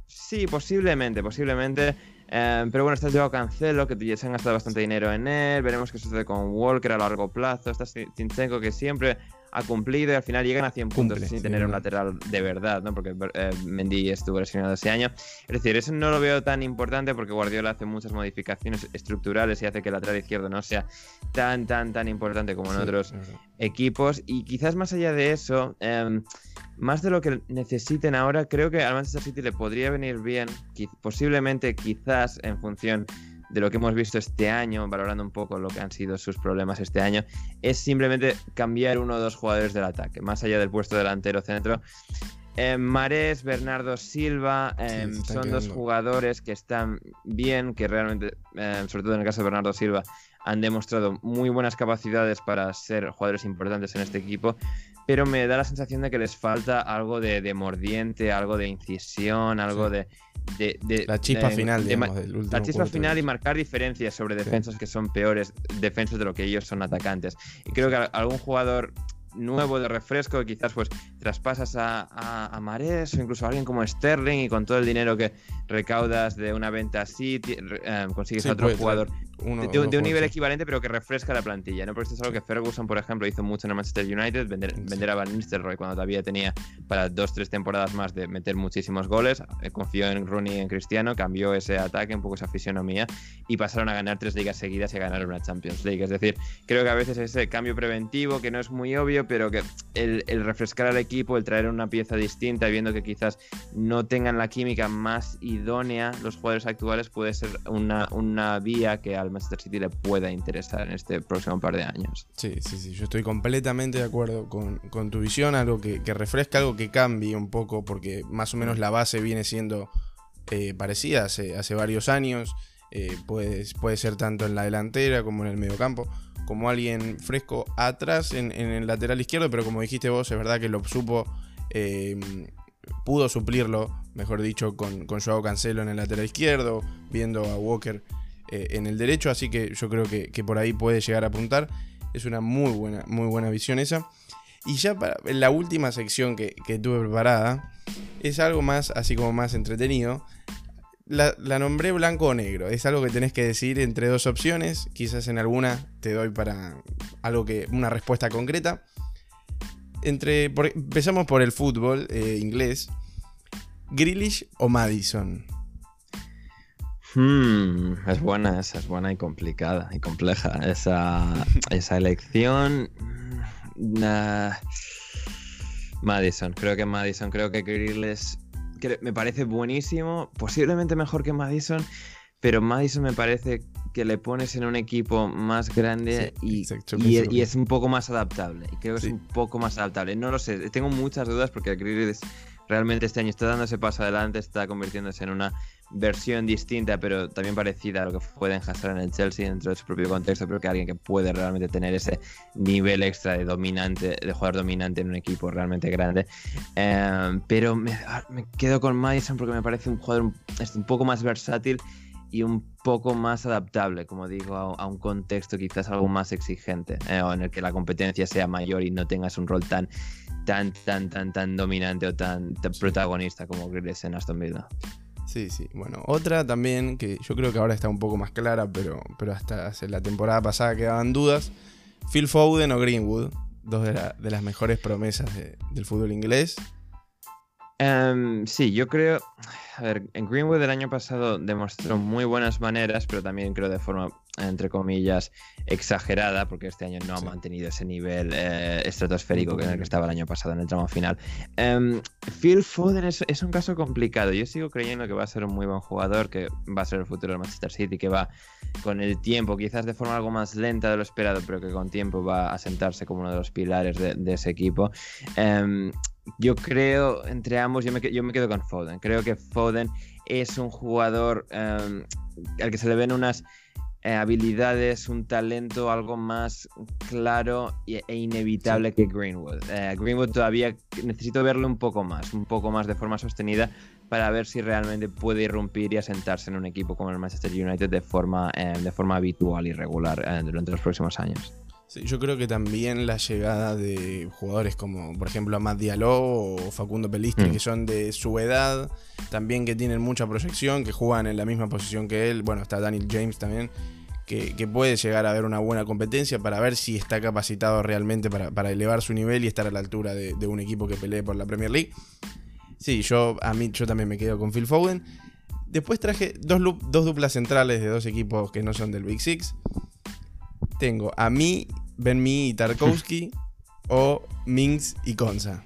Sí, posiblemente, posiblemente. Em, pero bueno, está Joao Cancelo, que ya se han gastado bastante dinero en él. Veremos qué sucede con Walker a largo plazo. Está Zinchenko, que siempre ha cumplido y al final llegan a 100 puntos sin tener un lateral de verdad, ¿no? Porque eh, Mendy estuvo lesionado ese año. Es decir, eso no lo veo tan importante porque Guardiola hace muchas modificaciones estructurales y hace que el lateral izquierdo no sea tan, tan, tan importante como en otros equipos. Y quizás más allá de eso, em, más de lo que necesiten ahora, creo que al Manchester City le podría venir bien, posiblemente quizás en función de lo que hemos visto este año, valorando un poco lo que han sido sus problemas este año, es simplemente cambiar uno o dos jugadores del ataque, más allá del puesto delantero centro. Eh, Marés, Bernardo Silva, em, son dos jugadores que están bien, que realmente, em, sobre todo en el caso de Bernardo Silva, han demostrado muy buenas capacidades para ser jugadores importantes en este equipo, pero me da la sensación de que les falta algo de, mordiente, algo de incisión, algo de, la chispa final, digamos, La chispa final y marcar diferencias sobre defensas que son peores defensas de lo que ellos son atacantes. Y creo que algún jugador nuevo de refresco, quizás pues traspasas a, a, Marés o incluso a alguien como Sterling y con todo el dinero que recaudas de una venta así, eh, consigues a otro jugador de, un nivel equivalente, pero que refresca la plantilla, ¿no? Porque esto es algo que Ferguson, por ejemplo, hizo mucho en el Manchester United, vender, a Van Nistelrooy cuando todavía tenía para dos, tres temporadas más de meter muchísimos goles, eh, confió en Rooney y en Cristiano, cambió ese ataque, un poco esa fisionomía, y pasaron a ganar tres ligas seguidas y a ganar una Champions League. Es decir, creo que a veces ese cambio preventivo, que no es muy obvio, pero que el, el refrescar al equipo, el traer una pieza distinta, viendo que quizás no tengan la química más idónea los jugadores actuales, puede ser una, una vía que al Manchester City le pueda interesar en este próximo par de años. Sí, sí, sí, yo estoy completamente de acuerdo con, tu visión, algo que, refresca, algo que cambie un poco, porque más o menos la base viene siendo eh, parecida hace, varios años, eh, puede, ser tanto en la delantera como en el mediocampo, como alguien fresco atrás en, el lateral izquierdo, pero como dijiste vos, es verdad que lo supo... Eh, pudo suplirlo, mejor dicho, con, con Joao Cancelo en el lateral izquierdo, viendo a Walker eh, en el derecho, así que yo creo que, por ahí puede llegar a apuntar. Es una muy buena, muy buena visión esa. Y ya para la última sección que, tuve preparada, es algo más, así como más entretenido. La, nombré blanco o negro. Es algo que tenés que decir entre dos opciones. Quizás en alguna te doy para algo que. una respuesta concreta. Entre. empezamos por el fútbol eh, inglés. Grealish o Madison. Hmm, es buena esa, es buena y complicada y compleja esa, [laughs] esa elección. Madison, creo que Madison, creo que Grealish me parece buenísimo, posiblemente mejor que Madison, pero Madison me parece que le pones en un equipo más grande y, y, es un poco más adaptable. Y creo que es un poco más adaptable. No lo sé, tengo muchas dudas porque Grealish realmente este año está dando ese paso adelante, está convirtiéndose en una versión distinta, pero también parecida a lo que fue en Hazard en el Chelsea dentro de su propio contexto, pero que alguien que puede realmente tener ese nivel extra de dominante, de jugador dominante en un equipo realmente grande. Em, pero ah, me, quedo con Madison porque me parece un jugador un, un poco más versátil y un poco más adaptable, como digo, a, un contexto quizás algo más exigente, eh, o en el que la competencia sea mayor y no tengas un rol tan tan, tan, tan, tan dominante o tan, protagonista como Grealish en Aston Villa. Sí, sí. Bueno, otra también que yo creo que ahora está un poco más clara, pero, pero hasta hace la temporada pasada quedaban dudas. Phil Foden o Greenwood, dos de, las mejores promesas del fútbol inglés. Em, sí, yo creo. A ver, en Greenwood el año pasado demostró muy buenas maneras, pero también creo de forma, entre comillas, exagerada, porque este año no ha mantenido ese nivel eh, estratosférico que en el que estaba el año pasado en el tramo final. Em, Phil Foden es, es, un caso complicado. Yo sigo creyendo que va a ser un muy buen jugador, que va a ser el futuro del Manchester City, que va con el tiempo, quizás de forma algo más lenta de lo esperado, pero que con tiempo va a sentarse como uno de los pilares de, ese equipo. Em, yo creo, entre ambos, yo me, yo me quedo con Foden. Creo que Foden es un jugador em, al que se le ven unas eh, habilidades, un talento algo más claro e, inevitable que Greenwood. Eh, Greenwood todavía necesito verlo un poco más, un poco más de forma sostenida para ver si realmente puede irrumpir y asentarse en un equipo como el Manchester United de forma, eh, de forma habitual y regular durante los próximos años yo creo que también la llegada de jugadores como, por ejemplo, Matt Diallo o Facundo Pelistri, mm. que son de su edad, también que tienen mucha proyección, que juegan en la misma posición que él. Bueno, está Daniel James también, que, puede llegar a ver una buena competencia para ver si está capacitado realmente para, elevar su nivel y estar a la altura de, un equipo que pelee por la Premier League. Sí, yo, a mí, yo también me quedo con Phil Foden. Después traje dos, dos duplas centrales de dos equipos que no son del Big Six. Tengo a mí Ben-Mi y Tarkovsky o Minx y Konza.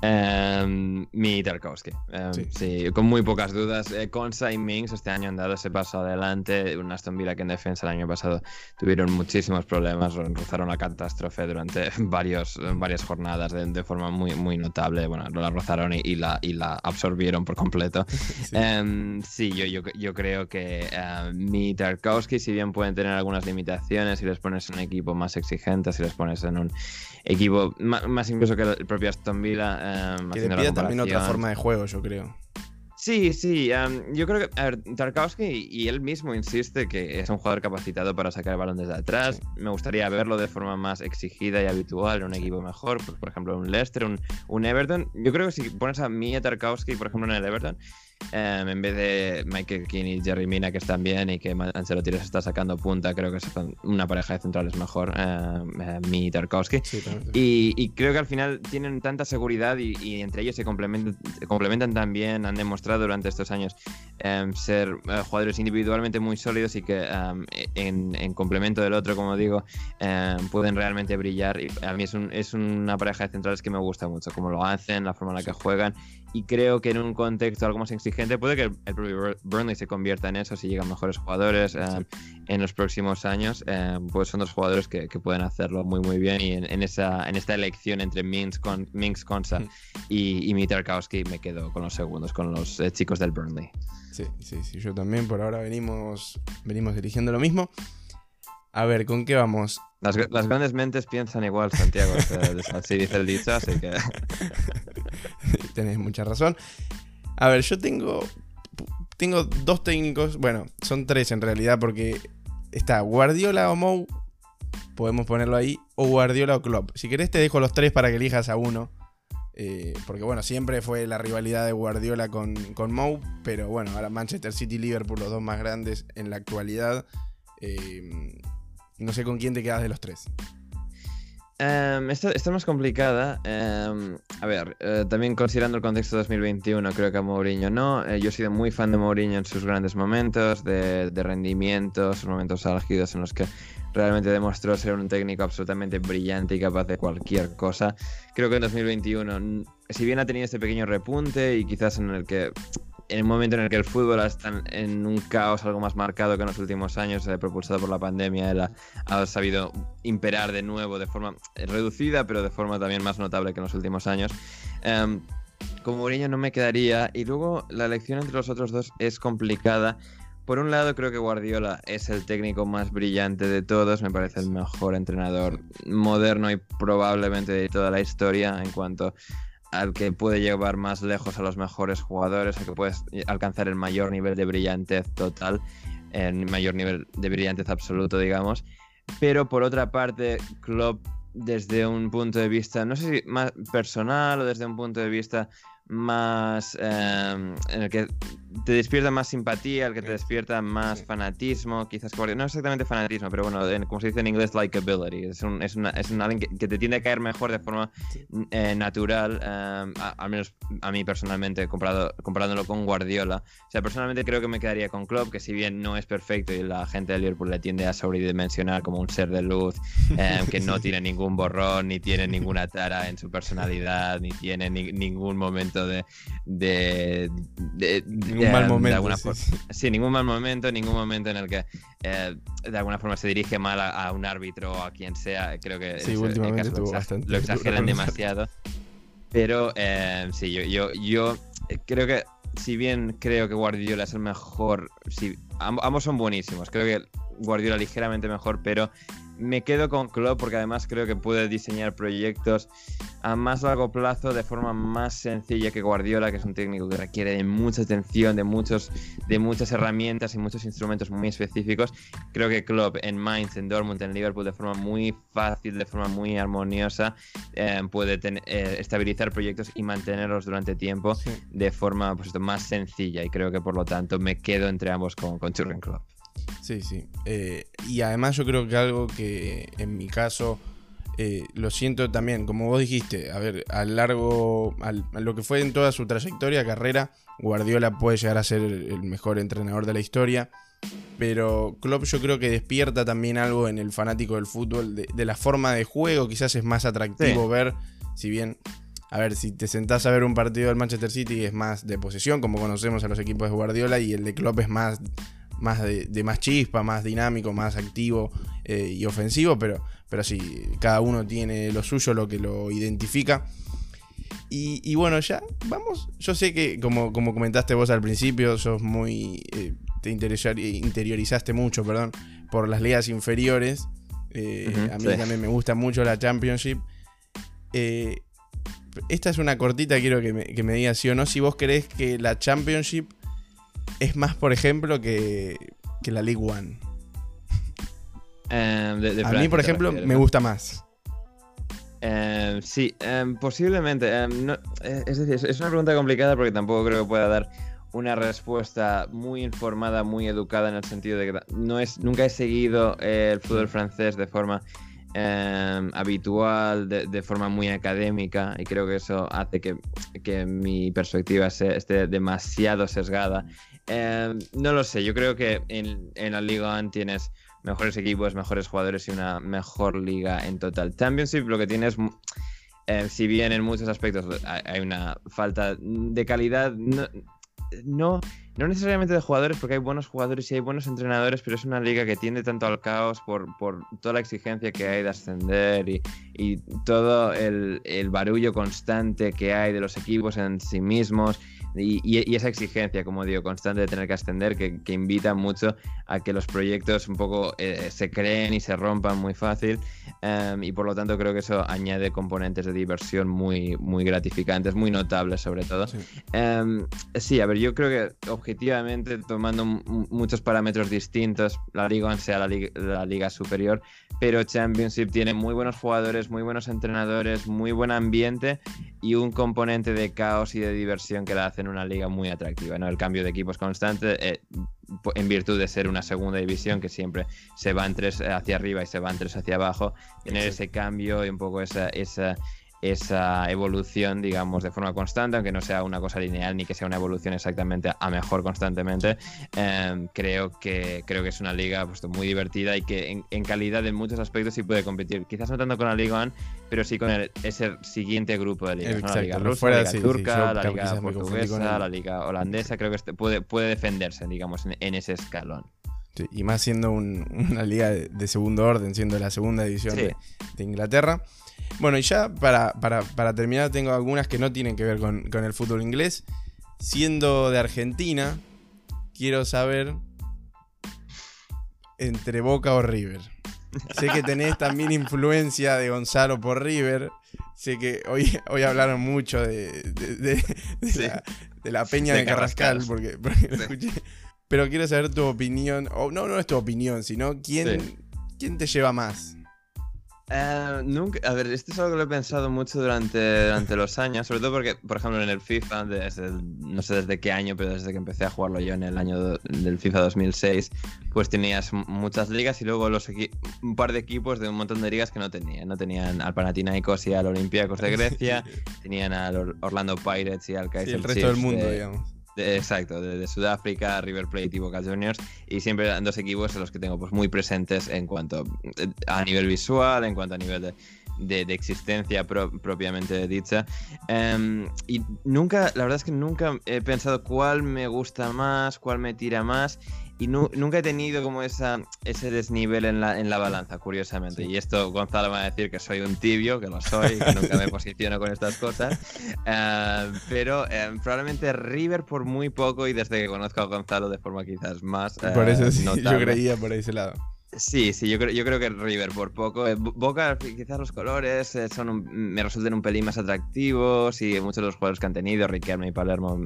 Um, mi Tarkovsky. Em, sí. con muy pocas dudas. Eh, Konsa y Minx este año han dado ese paso adelante. Un Aston Villa que en defensa el año pasado tuvieron muchísimos problemas, rozaron la catástrofe durante [laughs] varios, varias jornadas de, forma muy, muy notable. Bueno, la rozaron y, la, y la absorbieron por completo. [laughs] sí, em, sí yo, yo, yo, creo que mi Tarkovsky, si bien pueden tener algunas limitaciones, si les pones en un equipo más exigente, si les pones en un equipo más, incluso que el propio Aston Villa. Eh, que le pide también otra forma de juego, yo creo. Sí, sí. yo creo que a ver, Tarkowski y él mismo insiste que es un jugador capacitado para sacar el balón desde atrás. Me gustaría verlo de forma más exigida y habitual en un equipo mejor, pues, por ejemplo, un Leicester, un, un Everton. Yo creo que si pones a Mia Tarkowski, por ejemplo, en el Everton, Em, en vez de Michael Keane y Jerry Mina, que están bien y que Ancelotti les está sacando punta, creo que es una pareja de centrales mejor, em, eh, mi Tarkowski. y, creo que al final tienen tanta seguridad y, entre ellos se complementan, complementan también, han demostrado durante estos años ser eh, jugadores individualmente muy sólidos y que en, complemento del otro, como digo, pueden realmente brillar. Y a mí es, es una pareja de centrales que me gusta mucho, como lo hacen, la forma en la que juegan y creo que en un contexto algo más exigente puede que el, propio Burnley se convierta en eso si llegan mejores jugadores eh, en los próximos años eh, pues son dos jugadores que, pueden hacerlo muy muy bien y en, esa en esta elección entre Minx, con, Minx y, y Mitarkowski me quedo con los segundos con los eh, chicos del Burnley sí sí sí yo también por ahora venimos venimos eligiendo lo mismo a ver, ¿con qué vamos? Las, grandes mentes piensan igual, Santiago. [laughs] así dice el dicho, así que. [laughs] [laughs] Tenés mucha razón. A ver, yo tengo. Tengo dos técnicos. Bueno, son tres en realidad, porque está Guardiola o Mou. Podemos ponerlo ahí. O Guardiola o Klopp. Si querés, te dejo los tres para que elijas a uno. Eh, porque bueno, siempre fue la rivalidad de Guardiola con, con Mou. Pero bueno, ahora Manchester City y Liverpool, los dos más grandes en la actualidad. Eh, no sé con quién te quedas de los tres. Um, esta, es más complicada. Em, a ver, eh, también considerando el contexto 2021, creo que a Mourinho no. Eh, yo he sido muy fan de Mourinho en sus grandes momentos, de, de rendimiento, sus momentos álgidos en los que realmente demostró ser un técnico absolutamente brillante y capaz de cualquier cosa. Creo que en 2021, si bien ha tenido este pequeño repunte y quizás en el que en un momento en el que el fútbol está en un caos algo más marcado que en los últimos años, eh, propulsado por la pandemia, él ha, sabido imperar de nuevo de forma reducida, pero de forma también más notable que en los últimos años. Em, como Mourinho no me quedaría. Y luego la elección entre los otros dos es complicada. Por un lado, creo que Guardiola es el técnico más brillante de todos. Me parece el mejor entrenador moderno y probablemente de toda la historia en cuanto al que puede llevar más lejos a los mejores jugadores, al que puede alcanzar el mayor nivel de brillantez total, el mayor nivel de brillantez absoluto, digamos. Pero por otra parte, Klopp, desde un punto de vista, no sé si más personal o desde un punto de vista más em, en el que te despierta más simpatía, el que te despierta más fanatismo, quizás no exactamente fanatismo, pero bueno, como se dice en inglés, likability. Es un, es una, es un alguien que, te tiende a caer mejor de forma eh, natural, em, al menos a mí personalmente, comparado, comparándolo con Guardiola. O sea, personalmente creo que me quedaría con Klopp, que si bien no es perfecto y la gente de Liverpool le tiende a sobredimensionar como un ser de luz, em, que [laughs] no tiene ningún borrón, ni tiene ninguna tara en su personalidad, ni tiene ningún momento de, de, ningún mal momento. sí, ningún mal momento, ningún momento en el que eh, de alguna forma se dirige mal a, un árbitro o a quien sea. Creo que lo, [laughs] exageran demasiado. Pero eh, sí, yo, yo, yo creo que si bien creo que Guardiola es el mejor, si, ambos son buenísimos. Creo que Guardiola ligeramente mejor, pero me quedo con Klopp porque además creo que puede diseñar proyectos a más largo plazo de forma más sencilla que Guardiola, que es un técnico que requiere de mucha atención, de, muchos, de muchas herramientas y muchos instrumentos muy específicos. Creo que Klopp en Mainz, en Dortmund, en Liverpool, de forma muy fácil, de forma muy armoniosa, eh, puede eh, estabilizar proyectos y mantenerlos durante tiempo de forma pues, más sencilla. Y creo que por lo tanto me quedo entre ambos con, con Jurgen Klopp. Sí, sí. Eh, y además yo creo que algo que en mi caso eh, lo siento también, como vos dijiste, a ver, a largo, a lo que fue en toda su trayectoria, carrera, Guardiola puede llegar a ser el mejor entrenador de la historia. Pero Klopp yo creo que despierta también algo en el fanático del fútbol, de, la forma de juego, quizás es más atractivo ver, si bien, a ver, si te sentás a ver un partido del Manchester City es más de posesión, como conocemos a los equipos de Guardiola, y el de Klopp es más más de, más chispa, más dinámico, más activo eh, y ofensivo, pero, pero sí, cada uno tiene lo suyo, lo que lo identifica. Y, bueno, ya vamos. Yo sé que, como, como comentaste vos al principio, sos muy. Eh, te interiorizaste mucho, perdón, por las ligas inferiores. Eh, a mí también me gusta mucho la Championship. esta es una cortita, quiero que me, que me digas sí o no, si vos crees que la Championship es más, por ejemplo, que, que la League One. Em, de- de A mí, por ejemplo, refieres, me ¿no? gusta más. Em, sí, em, posiblemente. em, no- eh, es decir, es- una pregunta complicada porque tampoco creo que pueda dar una respuesta muy informada, muy educada en el sentido de que no es, nunca he seguido el fútbol francés de forma habitual, de, de forma muy académica y creo que eso hace que, que mi perspectiva se- esté demasiado sesgada. Em, no lo sé, yo creo que en, la Liga 1 tienes mejores equipos, mejores jugadores y una mejor liga en total. Championship lo que tienes, eh, si bien en muchos aspectos hay, una falta de calidad, no, no, necesariamente de jugadores, porque hay buenos jugadores y hay buenos entrenadores, pero es una liga que tiende tanto al caos por, toda la exigencia que hay de ascender y, todo el barullo constante que hay de los equipos en sí mismos. Y, esa exigencia, como digo, constante de tener que ascender, que, que invita mucho a que los proyectos un poco eh, se creen y se rompan muy fácil. em, y por lo tanto creo que eso añade componentes de diversión muy, muy gratificantes, muy notables sobre todo. Sí. Em, sí, a ver, yo creo que objetivamente, tomando muchos parámetros distintos, la Liga 1 sea la, la liga superior, pero Championship tiene muy buenos jugadores, muy buenos entrenadores, muy buen ambiente y un componente de caos y de diversión que la hacen una liga muy atractiva. ¿no? El cambio de equipos constante, eh, en virtud de ser una segunda división que siempre se van tres hacia arriba y se van tres hacia abajo, tener Exacto. ese cambio y un poco esa, esa, esa evolución, digamos, de forma constante, aunque no sea una cosa lineal ni que sea una evolución exactamente a mejor constantemente, eh, creo, que, creo que es una liga pues, muy divertida y que en, en calidad en muchos aspectos sí puede competir. Quizás no tanto con la Liga One, pero sí con el- ese siguiente grupo de ligas. ¿no? La Exacto, Liga rusa, fuera, la Liga sí, turca, la Liga portuguesa, el- la Liga holandesa, creo que este puede, puede defenderse, digamos, en, en ese escalón. Sí, y más siendo un- una liga de, de segundo orden, siendo la segunda división de Inglaterra. Bueno, y ya para, para- para terminar, tengo algunas que no tienen que ver con, con el fútbol inglés. Siendo de Argentina, quiero saber entre Boca o River. Sé que tenés también influencia de Gonzalo por River. Sé que hoy, hoy hablaron mucho de, de- de- de Sí. la, Peña De Carrascal, Carrascal. porque, porque lo escuché. Pero quiero saber tu opinión. O no, no es tu opinión, sino quién, Sí. quién te lleva más. Eh, nunca, a ver, esto es algo que lo he pensado mucho durante, durante los años, sobre todo porque, por ejemplo, en el FIFA, desde no sé desde qué año, pero desde que empecé a jugarlo yo en el año do- del FIFA 2006, pues tenías muchas ligas y luego los un par de equipos de un montón de ligas que no tenían. No tenían al Panathinaikos y al Olympiacos de [laughs] Grecia, tenían al Or- Orlando Pirates y al Sí, Kaiser el resto del Chiefs mundo, de- digamos. Exacto, de, Sudáfrica, River Plate y Boca Juniors. Y siempre eran dos equipos en los que tengo pues, muy presentes en cuanto eh, a nivel visual, en cuanto a nivel de, de- existencia pro- propiamente dicha. Em, y nunca, la verdad es que nunca he pensado cuál me gusta más, cuál me tira más. Y nu- nunca he tenido como esa, ese desnivel en la, en la balanza, curiosamente. Sí. Y esto Gonzalo me va a decir que soy un tibio, que lo soy, que nunca me [laughs] posiciono con estas cosas. Eh, pero eh, probablemente River por muy poco y desde que conozco a Gonzalo de forma quizás más. por eso sí, yo creía por ese lado. Sí, sí, yo creo, yo creo que River por poco. Eh, Bo- Boca, quizás los colores eh, son un- me resultan un pelín más atractivos y muchos de los jugadores que han tenido, Riquelme y Palermo,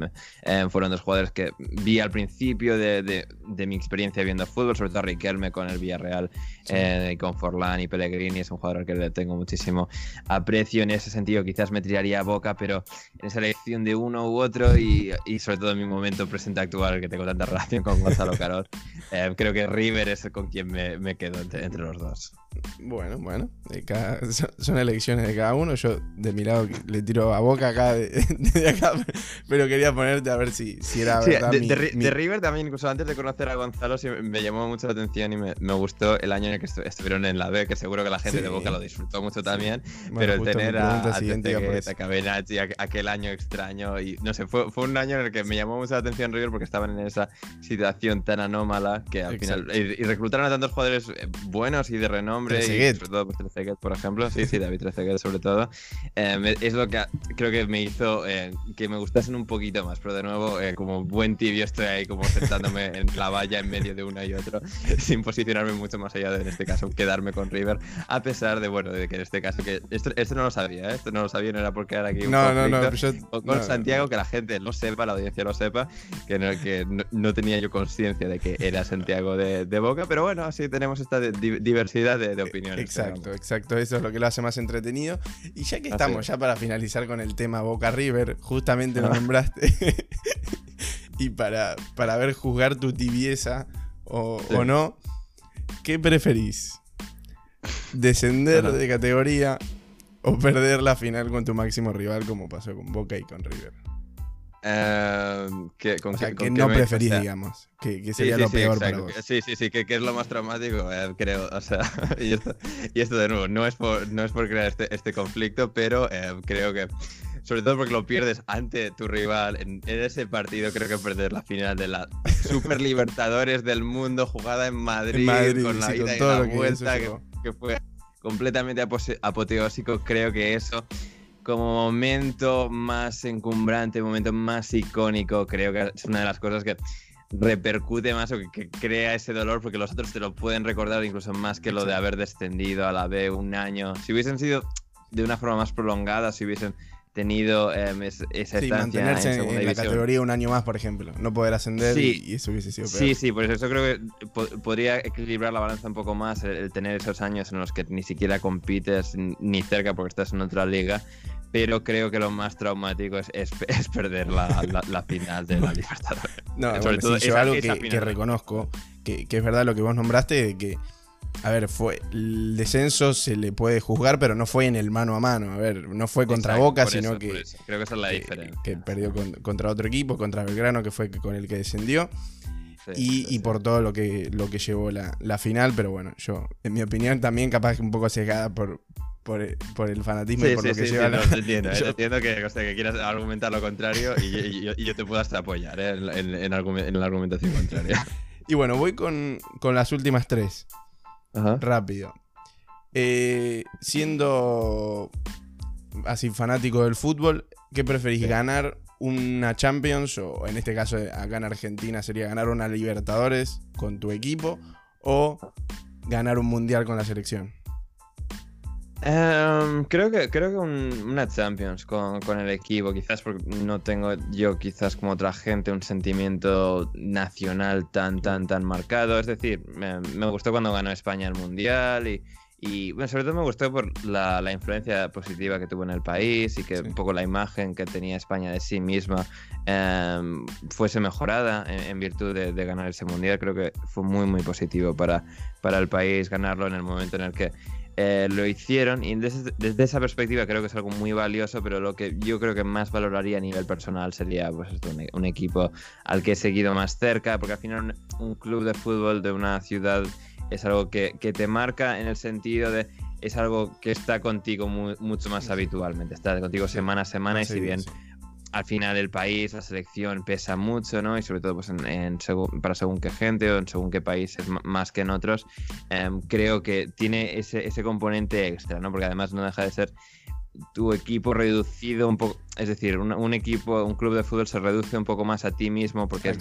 eh, fueron dos jugadores que vi al principio de, de- de mi experiencia viendo fútbol, sobre todo Riquelme con el Villarreal Sí. eh, y con Forlán y Pellegrini, es un jugador al que le tengo muchísimo aprecio en ese sentido, quizás me tiraría a Boca, pero en esa elección de uno u otro y, y sobre todo en mi momento presente actual, que tengo tanta [laughs] relación con Gonzalo Carol, eh, creo que River es con quien me, me quedo entre, los dos. Bueno, bueno, de cada- [laughs] son, elecciones de cada uno. Yo de mi lado le tiro a boca acá, de, [laughs] de acá, pero quería ponerte a ver si, si era Sí, verdad. de, mi- de mi- de River también, incluso antes de conocer a Gonzalo, sí me llamó mucho la atención y me, me gustó el año en el que estu- estuvieron en la B, que seguro que la gente Sí. de Boca lo disfrutó mucho también. bueno, pero el tener a, a aqu- aquel año extraño, y no sé, fue, fue un año en el que me llamó mucho la atención River porque estaban en esa situación tan anómala que al Exacto. final. Y, y reclutaron a tantos jugadores eh, buenos y de renombre nombre, y sobre todo por por ejemplo, sí, sí, David Trezeguet sobre todo, eh, es lo que creo que me hizo eh, que me gustasen un poquito más, pero de nuevo, eh, como buen tibio estoy ahí como sentándome en la valla en medio de una y otro, [laughs] sin posicionarme mucho más allá de, en este caso, quedarme con River, a pesar de, bueno, de que en este caso, que esto, esto no lo sabía, esto no lo sabía, no era porque era aquí un no, no, no, con Santiago, que la gente lo sepa, la audiencia lo sepa, que no, que no, tenía yo conciencia de que era Santiago de, de, Boca, pero bueno, así tenemos esta diversidad de, opiniones. Exacto, exacto, eso es lo que lo hace más entretenido. Y ya que estamos, ya para finalizar con el tema Boca River, justamente lo [laughs] nombraste, [laughs] y para, para ver juzgar tu tibieza o, o no, ¿qué preferís? ¿Descender de categoría o perder la final con tu máximo rival como pasó con Boca y con River? Eh, que, con que, no preferís, digamos. Que, sería lo peor para vos. Sí, sí, sí, que, es lo más traumático, eh, creo. O sea, [laughs] y esto, y esto, de nuevo, no es por, no es por crear este, este conflicto, pero eh, creo que sobre todo porque lo pierdes ante tu rival en, ese partido creo que perder la final de la Super [laughs] Libertadores del mundo jugada en Madrid, con la ida y la vuelta que, fue completamente apoteósico creo que eso como momento más encumbrante, momento más icónico, creo que es una de las cosas que repercute más o que, crea ese dolor porque los otros te lo pueden recordar incluso más que lo de haber descendido a la B un año. Si hubiesen sido de una forma más prolongada, si hubiesen tenido em, esa estancia mantenerse en, la categoría un año más, por ejemplo, no poder ascender y, eso hubiese sido peor. Sí, sí, por eso creo que podría equilibrar la balanza un poco más el, tener esos años en los que ni siquiera compites ni cerca porque estás en otra liga, pero creo que lo más traumático es, es, [laughs] perder la, la, final de la [laughs] Libertadores. No, Sobre todo yo algo que, reconozco, que, que, es verdad lo que vos nombraste, que a ver, fue el descenso se le puede juzgar, pero no fue en el mano a mano. A ver, no fue contra Boca, sino que, creo que esa es la diferencia. Que perdió contra otro equipo, contra Belgrano, que fue con el que descendió. y, por todo lo que, lo que llevó la, final, pero bueno, yo, en mi opinión, también capaz que un poco cegada por, por, el fanatismo y por lo que lleva la... entiendo, eh, [laughs] entiendo que, que, quieras argumentar lo contrario y, yo te puedo hasta apoyar eh, en, la argumentación contraria. [laughs] y bueno, voy con, con las últimas tres. Rápido. Eh, siendo así fanático del fútbol, ¿qué preferís? ¿Ganar una Champions o en este caso acá en Argentina sería ganar una Libertadores con tu equipo o ganar un Mundial con la selección? Em, creo que, creo que una Champions con, el equipo, quizás porque no tengo yo, quizás como otra gente, un sentimiento nacional tan, tan, tan marcado. Es decir, me, gustó cuando ganó España el Mundial y, y bueno, sobre todo me gustó por la, influencia positiva que tuvo en el país y que un poco la imagen que tenía España de sí misma em, fuese mejorada en, virtud de, de, ganar ese mundial. Creo que fue muy, muy positivo para, para el país ganarlo en el momento en el que eh, lo hicieron y desde, esa perspectiva creo que es algo muy valioso, pero lo que yo creo que más valoraría a nivel personal sería pues, un, equipo al que he seguido más cerca, porque al final un club de fútbol de una ciudad es algo que, te marca en el sentido de es algo que está contigo mucho más habitualmente, está contigo semana a semana y si bien al final el país, la selección pesa mucho, ¿no? Y sobre todo pues en, para según qué gente o en según qué países más que en otros, em, creo que tiene ese, ese componente extra, ¿no? Porque además no deja de ser tu equipo reducido un poco, es decir, un, equipo, un club de fútbol se reduce un poco más a ti mismo porque es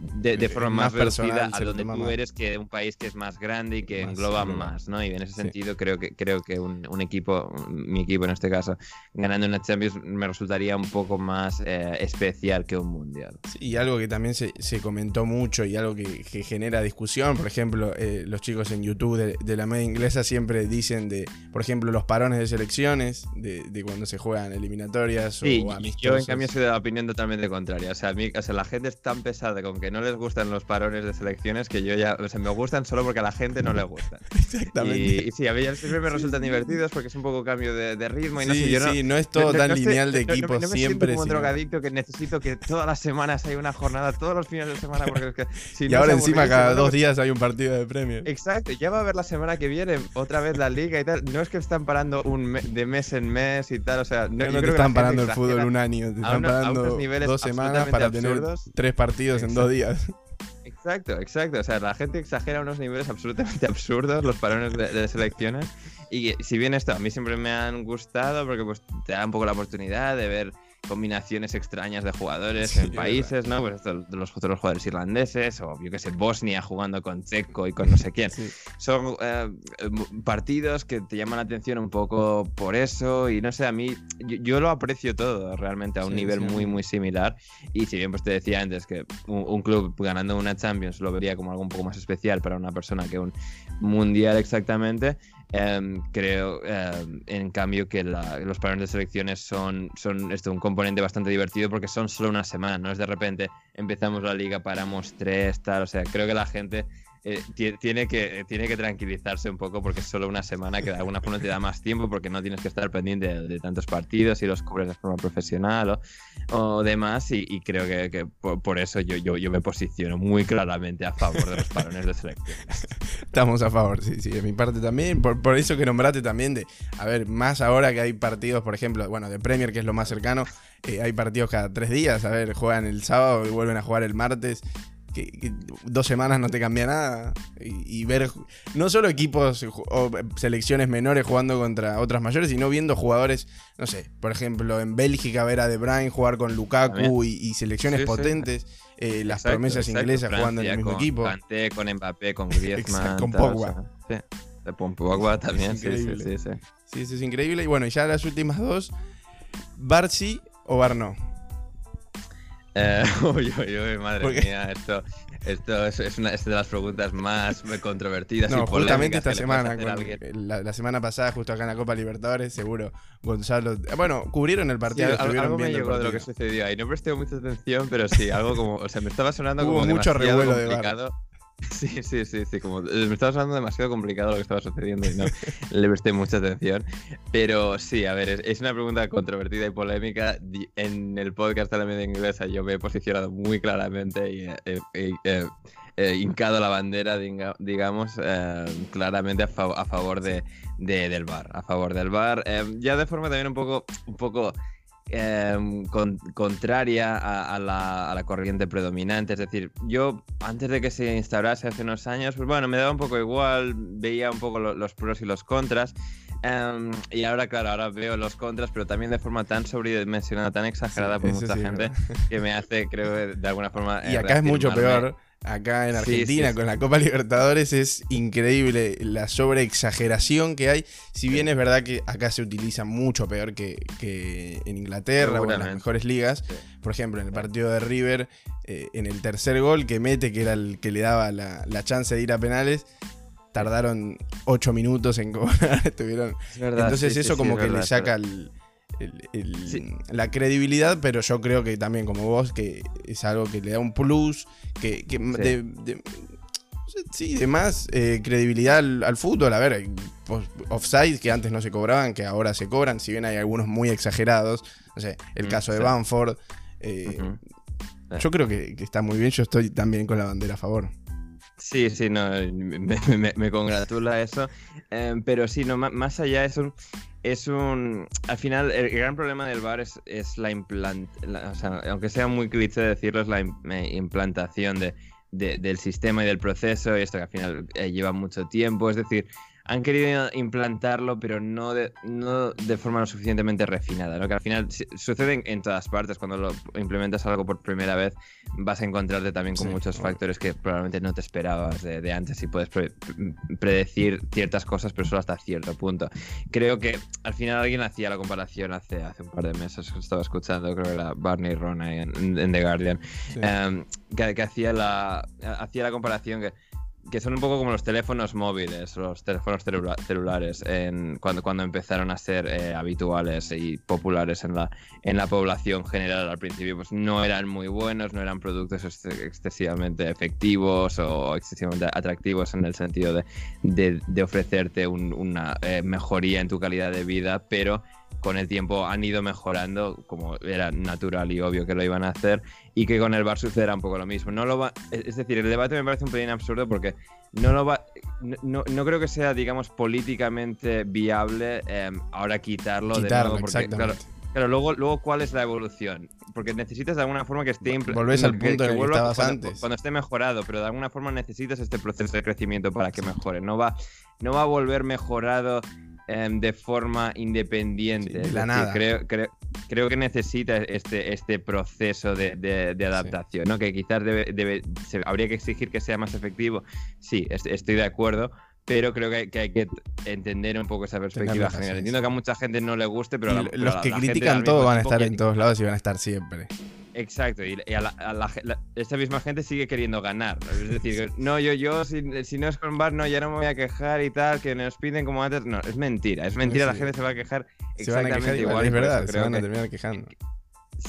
de, de, forma más, personal a donde tú eres que un país que es más grande y que engloba más, ¿no? Y en ese sentido creo que creo que un, equipo, mi equipo en este caso, ganando una Champions me resultaría un poco más eh, especial que un mundial. y algo que también se, comentó mucho y algo que, genera discusión, por ejemplo, eh, los chicos en YouTube de, la media inglesa siempre dicen de, por ejemplo, los parones de selecciones, de, cuando se juegan eliminatorias o amistosos. Yo en cambio soy de la opinión totalmente contraria. O sea, o sea, la gente es tan pesada con que no les gustan los parones de selecciones que yo ya, o sea, me gustan solo porque a la gente no le gustan. [laughs] Exactamente. Y, sí, a mí siempre me resultan divertidos porque es un poco cambio de, ritmo y no sé, yo no, sí, no es todo tan lineal de equipo no, me siempre. como un drogadicto que necesito que todas las semanas haya una jornada, todos los fines de semana, porque es que [laughs] si Y ahora encima cada dos días hay un partido de premio. Exacto, ya va a haber la semana que viene otra vez la liga y tal. No es que están parando un de mes en mes y tal, o sea, no, no te están parando el fútbol un año, te están parando dos semanas para tener tres partidos en dos días. Exacto, exacto. O sea, la gente exagera unos niveles absolutamente [laughs] absurdos los parones de, selecciones. Y si bien esto a mí siempre me han gustado porque pues te da un poco la oportunidad de ver combinaciones extrañas de jugadores en países, ¿no? Pues de los futuros jugadores irlandeses, o yo que sé, Bosnia jugando con Checo y con no sé quién. Son eh, partidos que te llaman la atención un poco por eso, y no sé, a mí, yo, lo aprecio todo realmente a un nivel muy, muy similar. Y si bien pues te decía antes que un, club ganando una Champions lo vería como algo un poco más especial para una persona que un mundial exactamente, Em, creo, em, en cambio, que los parones de selecciones son, son esto, un componente bastante divertido porque son solo una semana, no es de repente empezamos la liga, paramos tres, tal. O sea, creo que la gente eh, tiene, que, tiene que tranquilizarse un poco porque es solo una semana que de alguna forma te da más tiempo porque no tienes que estar pendiente de, tantos partidos y los cubres de forma profesional o, demás y, creo que, por, eso yo, yo, yo, me posiciono muy claramente a favor de los parones de selección. [laughs] Estamos a favor, sí, sí, de mi parte también, por, por eso que nombrate también de, a ver, más ahora que hay partidos, por ejemplo, bueno, de Premier que es lo más cercano, eh, hay partidos cada tres días, a ver, juegan el sábado y vuelven a jugar el martes que, dos semanas no te cambia nada. Y, ver no solo equipos o selecciones menores jugando contra otras mayores, sino viendo jugadores, no sé, por ejemplo, en Bélgica ver a De Bruyne jugar con Lukaku y, selecciones potentes. Eh, las promesas inglesas jugando en el mismo equipo. con Mbappé, con [laughs] Griezmann. con Pogba. sí, de Pogba también, sí, sí, sí, sí. Sí, eso es increíble. Y bueno, ya las últimas dos, Barsi o Barno. Eh, [laughs] uy, uy, uy, madre mía, esto, esto es, una, de las preguntas más controvertidas. No, y justamente esta semana, la, semana pasada, justo acá en la Copa Libertadores, seguro, Gonzalo. Bueno, cubrieron el partido. Sí, algo me llegó de lo que sucedió ahí. No presté mucha atención, pero sí, algo como. O sea, me estaba sonando Hubo como mucho revuelo complicado. De [laughs] Sí, sí, sí, sí. Como, eh, me estaba sonando demasiado complicado lo que estaba sucediendo y no le presté mucha atención. Pero sí, a ver, es, una pregunta controvertida y polémica. En el podcast de la media inglesa yo me he posicionado muy claramente y he hincado la bandera, digamos, eh, claramente a, favor de, del bar. A favor del bar. Eh, ya de forma también un poco, un poco Em, contraria a, la, corriente predominante. Es decir, yo antes de que se instaurase hace unos años, pues bueno, me daba un poco igual, veía un poco los pros y los contras. Em, y ahora, claro, ahora veo los contras, pero también de forma tan sobredimensionada, tan exagerada por mucha gente, que me hace, creo, de alguna forma. [laughs] Y acá es mucho peor acá en Argentina con la Copa Libertadores es increíble la sobreexageración que hay. Si bien es verdad que acá se utiliza mucho peor que, en Inglaterra o en las mejores ligas. Por ejemplo, en el partido de River, eh, en el tercer gol que mete, que era el que le daba la, chance de ir a penales, tardaron ocho minutos en cobrar. [laughs] Entonces eso como que le saca el la credibilidad, pero yo creo que también como vos, que es algo que le da un plus, que, de, sí, de más eh, credibilidad al, fútbol. A ver, hay offside que antes no se cobraban, que ahora se cobran, si bien hay algunos muy exagerados. No sé, el mm, caso de Banford. Eh, yo creo que, está muy bien, yo estoy también con la bandera a favor. Sí, sí, no, me, congratula eso. Em, pero sí, no, más allá de eso, es un. Al final, el gran problema del bar es, es la implantación. O sea, aunque sea muy cliché decirlo, es la implantación de, del sistema y del proceso, y esto que al final eh, lleva mucho tiempo. Es decir, han querido implantarlo, pero no de, no de forma lo suficientemente refinada, ¿no? Que al final sucede en, todas partes, cuando lo implementas algo por primera vez, vas a encontrarte también con muchos factores que probablemente no te esperabas de, antes y puedes predecir ciertas cosas, pero solo hasta cierto punto. Creo que al final alguien hacía la comparación hace, hace un par de meses, estaba escuchando, creo que era Barney Rona en, The Guardian, em, que, hacía, la, hacía la comparación que que son un poco como los teléfonos móviles, los teléfonos celulares, en, cuando, cuando empezaron a ser eh, habituales y populares en la, en la población general al principio, pues no eran muy buenos, no eran productos excesivamente efectivos o excesivamente atractivos en el sentido de, de, ofrecerte una eh, mejoría en tu calidad de vida, pero con el tiempo han ido mejorando, como era natural y obvio que lo iban a hacer, y que con el bar sucederá un poco lo mismo. No lo va, es decir, el debate me parece un pelín absurdo porque no lo va, no, no creo que sea, digamos, políticamente viable em, ahora quitarlo, de nuevo, porque claro, Pero luego, luego, ¿cuál es la evolución? Porque necesitas de alguna forma que esté... Volvés al punto el que estabas cuando, antes. Cuando esté mejorado, pero de alguna forma necesitas este proceso de crecimiento para que mejore. No va, no va a volver mejorado de forma independiente. Sí, de Es la nada. Creo, creo, creo que necesita este, este proceso de, de- de adaptación, ¿no? Que quizás debe, debe- se- habría que exigir que sea más efectivo. Sí, est- estoy de acuerdo. Pero creo que hay, que hay que entender un poco esa perspectiva general. Entiendo que a mucha gente no le guste, pero, la- los pero la- que la critican al todo van a estar en todos lados y van a estar siempre. Exacto, y, y a la- a la la- esta misma gente sigue queriendo ganar. ¿no? Es decir, no, yo, yo, si, si no es con bar, no, ya no me voy a quejar y tal, que nos piden como antes. No, es mentira, es mentira, la Sí. gente se va a quejar Se van a exactamente quejar igual, es verdad, se van a terminar quejando.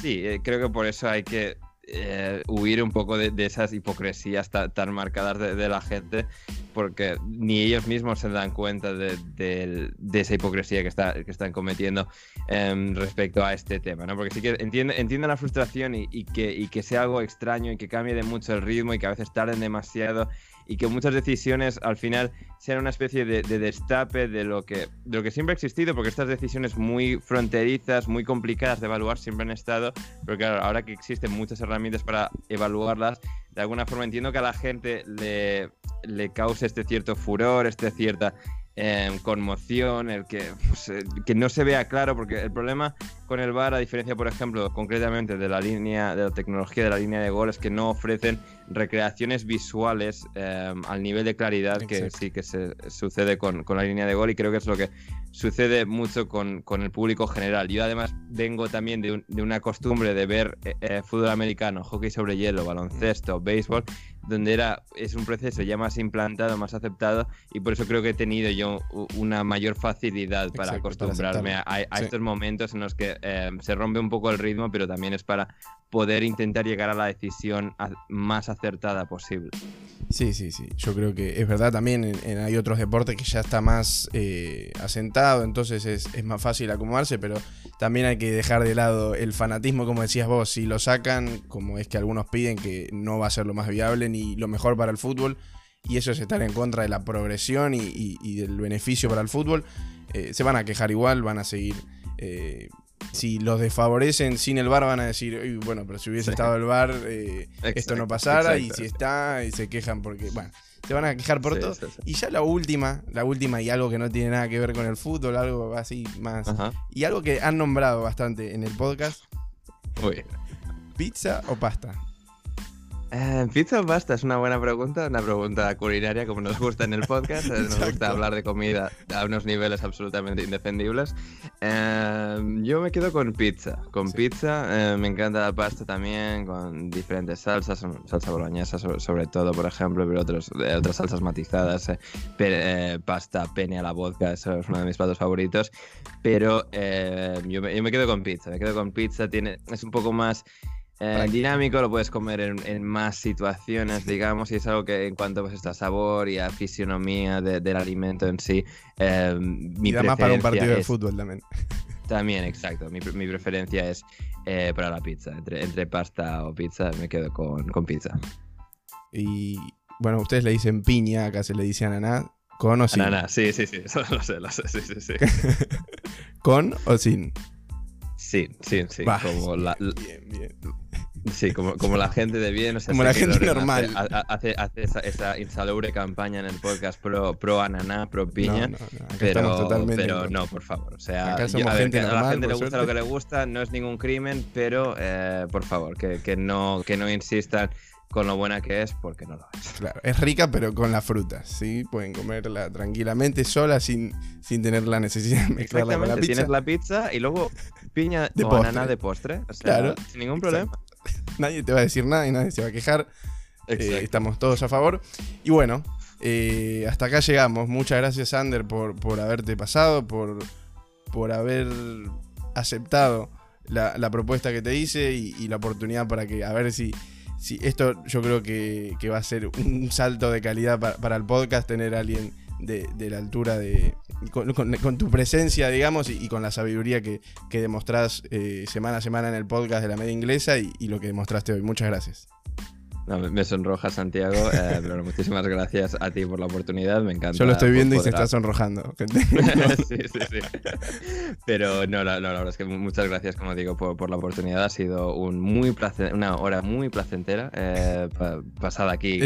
Sí, eh, creo que por eso hay que eh, huir un poco de, esas hipocresías ta- tan marcadas de, la gente, porque ni ellos mismos se dan cuenta de, de- esa hipocresía que, está, que están cometiendo em, respecto a este tema, ¿no? Porque sí que entiendo, entiendo la frustración y, y que, y que sea algo extraño y que cambie de mucho el ritmo y que a veces tarden demasiado y que muchas decisiones al final sean una especie de, de destape de lo, que, de lo que siempre ha existido, porque estas decisiones muy fronterizas, muy complicadas de evaluar siempre han estado, pero claro, ahora que existen muchas herramientas para evaluarlas, de alguna forma entiendo que a la gente le, le cause este cierto furor, esta cierta eh, conmoción, el que, pues, que no se vea claro, porque el problema con el VAR, a diferencia, por ejemplo, concretamente de la línea, de la tecnología de la línea de gol, es que no ofrecen recreaciones visuales eh, al nivel de claridad que sí que se sucede con, con la línea de gol y creo que es lo que sucede mucho con, con el público general. Yo además vengo también de, un- de una costumbre de ver eh, eh, fútbol americano, hockey sobre hielo, baloncesto, béisbol, donde era, es un proceso ya más implantado, más aceptado y por eso creo que he tenido yo una mayor facilidad para Exacto, para acostumbrarme a, a Sí. estos momentos en los que eh, se rompe un poco el ritmo, pero también es para poder intentar llegar a la decisión más acertada posible. Sí, sí, sí. Yo creo que es verdad también. hay otros deportes que ya está más eh, asentado, entonces es, más fácil acomodarse, pero también hay que dejar de lado el fanatismo, como decías vos. Si lo sacan, como es que algunos piden, que no va a ser lo más viable ni lo mejor para el fútbol, y eso es estar en contra de la progresión y del beneficio para el fútbol, eh, se van a quejar igual, van a seguir. eh, si los desfavorecen sin el bar van a decir, "Uy, bueno, pero si hubiese Sí. estado el bar, eh, esto no pasara, y si está, y se quejan porque, bueno, se van a quejar por Sí, todo. sí. Y ya la última, la última y algo que no tiene nada que ver con el fútbol, algo así más. Ajá. Y algo que han nombrado bastante en el podcast, Uy. pizza o pasta. Eh, ¿Pizza o pasta? Es una buena pregunta, una pregunta culinaria como nos gusta en el podcast. eh, Nos gusta hablar de comida a unos niveles absolutamente indefendibles. Eh, yo me quedo con pizza. Con Sí. pizza, eh, me encanta la pasta también, con diferentes salsas, salsa boloñesa sobre, sobre todo, por ejemplo, pero otros, otras salsas matizadas, pasta, pene a la vodka, eso es uno de mis platos favoritos. Pero yo, me, yo me quedo con pizza, me quedo con pizza, tiene, es un poco más... Eh, dinámico, lo puedes comer en, en más situaciones, digamos, y es algo que en cuanto pues, a sabor y a fisionomía de- del alimento en sí, eh, mi y da más para un partido de fútbol también. También, exacto, mi preferencia es eh, para la pizza, entre, entre pasta o pizza me quedo con, con pizza. Y bueno, ustedes le dicen piña, acá se le dice ananá. ¿Con o sin? Ananá, sí, sí, sí, eso [laughs] lo sé, lo sé, sí, sí, sí. [laughs] ¿Con o sin? Sí, sí, sí, Va. como la, la- Bien, bien. sí, como, como la gente de bien, o sea, Como la gente normal. Hace, ha- hace, hace esa, esa insalubre campaña en el podcast pro, pro ananá, pro piña. No, no, no, acá Pero, pero no, por favor. O sea, yo- a, ver, la gente le gusta lo que le gusta, no es ningún crimen, pero eh, por favor, que, que no, que no insistan con lo buena que es, porque no lo es. Claro, es rica, pero con las frutas, ¿sí? Pueden comerla tranquilamente sola sin, sin tener la necesidad de mezclarla con la Exactamente, pizza. tienes la pizza y luego piña De o postre. ananá de postre. O sea, Claro, sin ningún problema. Nadie te va a decir nada y nadie se va a quejar. Eh, estamos todos a favor. Y bueno, eh, hasta acá llegamos. Muchas gracias, Ander, por, por haberte pasado, por, por haber aceptado la, la propuesta que te hice y, y la oportunidad para que, a ver si, si esto yo creo que, que va a ser un salto de calidad pa- para, el podcast, tener a alguien de, de la altura de... Con, tu presencia, digamos, y, y con la sabiduría que, que demostrás eh, semana a semana en el podcast de la media inglesa y, y lo que demostraste hoy. Muchas gracias. Me sonroja Santiago, eh, pero muchísimas gracias a ti por la oportunidad, me encanta. Yo lo estoy viendo y se está sonrojando. [laughs] sí, sí, sí. Pero no, la, verdad es que muchas gracias, como digo, por, la oportunidad. Ha sido un muy una hora muy placentera eh, pasada aquí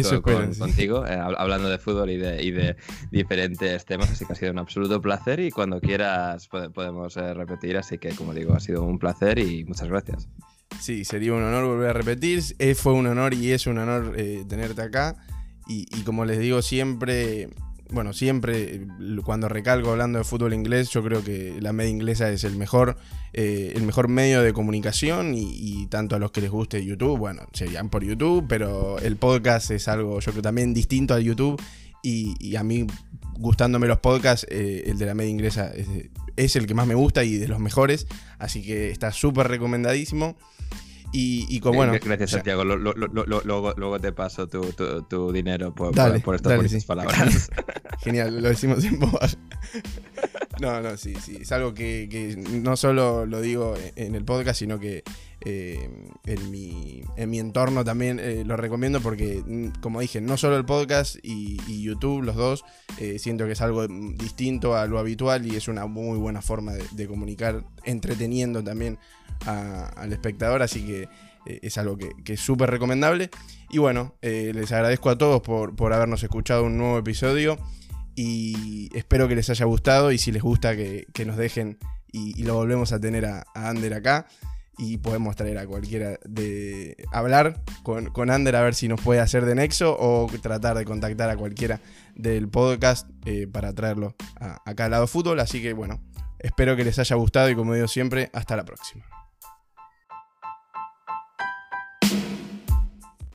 contigo, eh, hablando de fútbol y de, y de, diferentes temas, así que ha sido un absoluto placer y cuando quieras podemos repetir, así que como digo, ha sido un placer y muchas gracias. Sí, sería un honor volver a repetir. Eh, fue un honor y es un honor eh, tenerte acá. Y, como les digo siempre, bueno, siempre eh, cuando recalco hablando de fútbol inglés, yo creo que la media inglesa es el mejor, el mejor medio de comunicación y, tanto a los que les guste YouTube, bueno, serían por YouTube, pero el podcast es algo, yo creo también distinto al YouTube y, a mí gustándome los podcasts, el de la media inglesa es, es, el que más me gusta y de los mejores, así que está súper recomendadísimo. Y, como bueno. Gracias, Santiago. luego, te paso tu, dinero por, por, estas palabras. [laughs] Genial, lo decimos en voz No, no, sí, sí. Es algo que, no solo lo digo en el podcast, sino que eh, en, mi, en mi entorno también eh, lo recomiendo porque, mm, como dije, no solo el podcast y, YouTube, los dos, eh, siento que es algo distinto a lo habitual y es una muy buena forma de comunicar, entreteniendo también al espectador, así que es algo que, es súper recomendable. Y bueno, les agradezco a todos por, habernos escuchado un nuevo episodio y espero que les haya gustado y si les gusta que, nos dejen y, lo volvemos a tener a, Ander acá y podemos traer a cualquiera de hablar con, con Ander a ver si nos puede hacer de nexo o tratar de contactar a cualquiera del podcast eh, para traerlo acá al lado fútbol. Así que bueno, espero que les haya gustado y como digo siempre, hasta la próxima.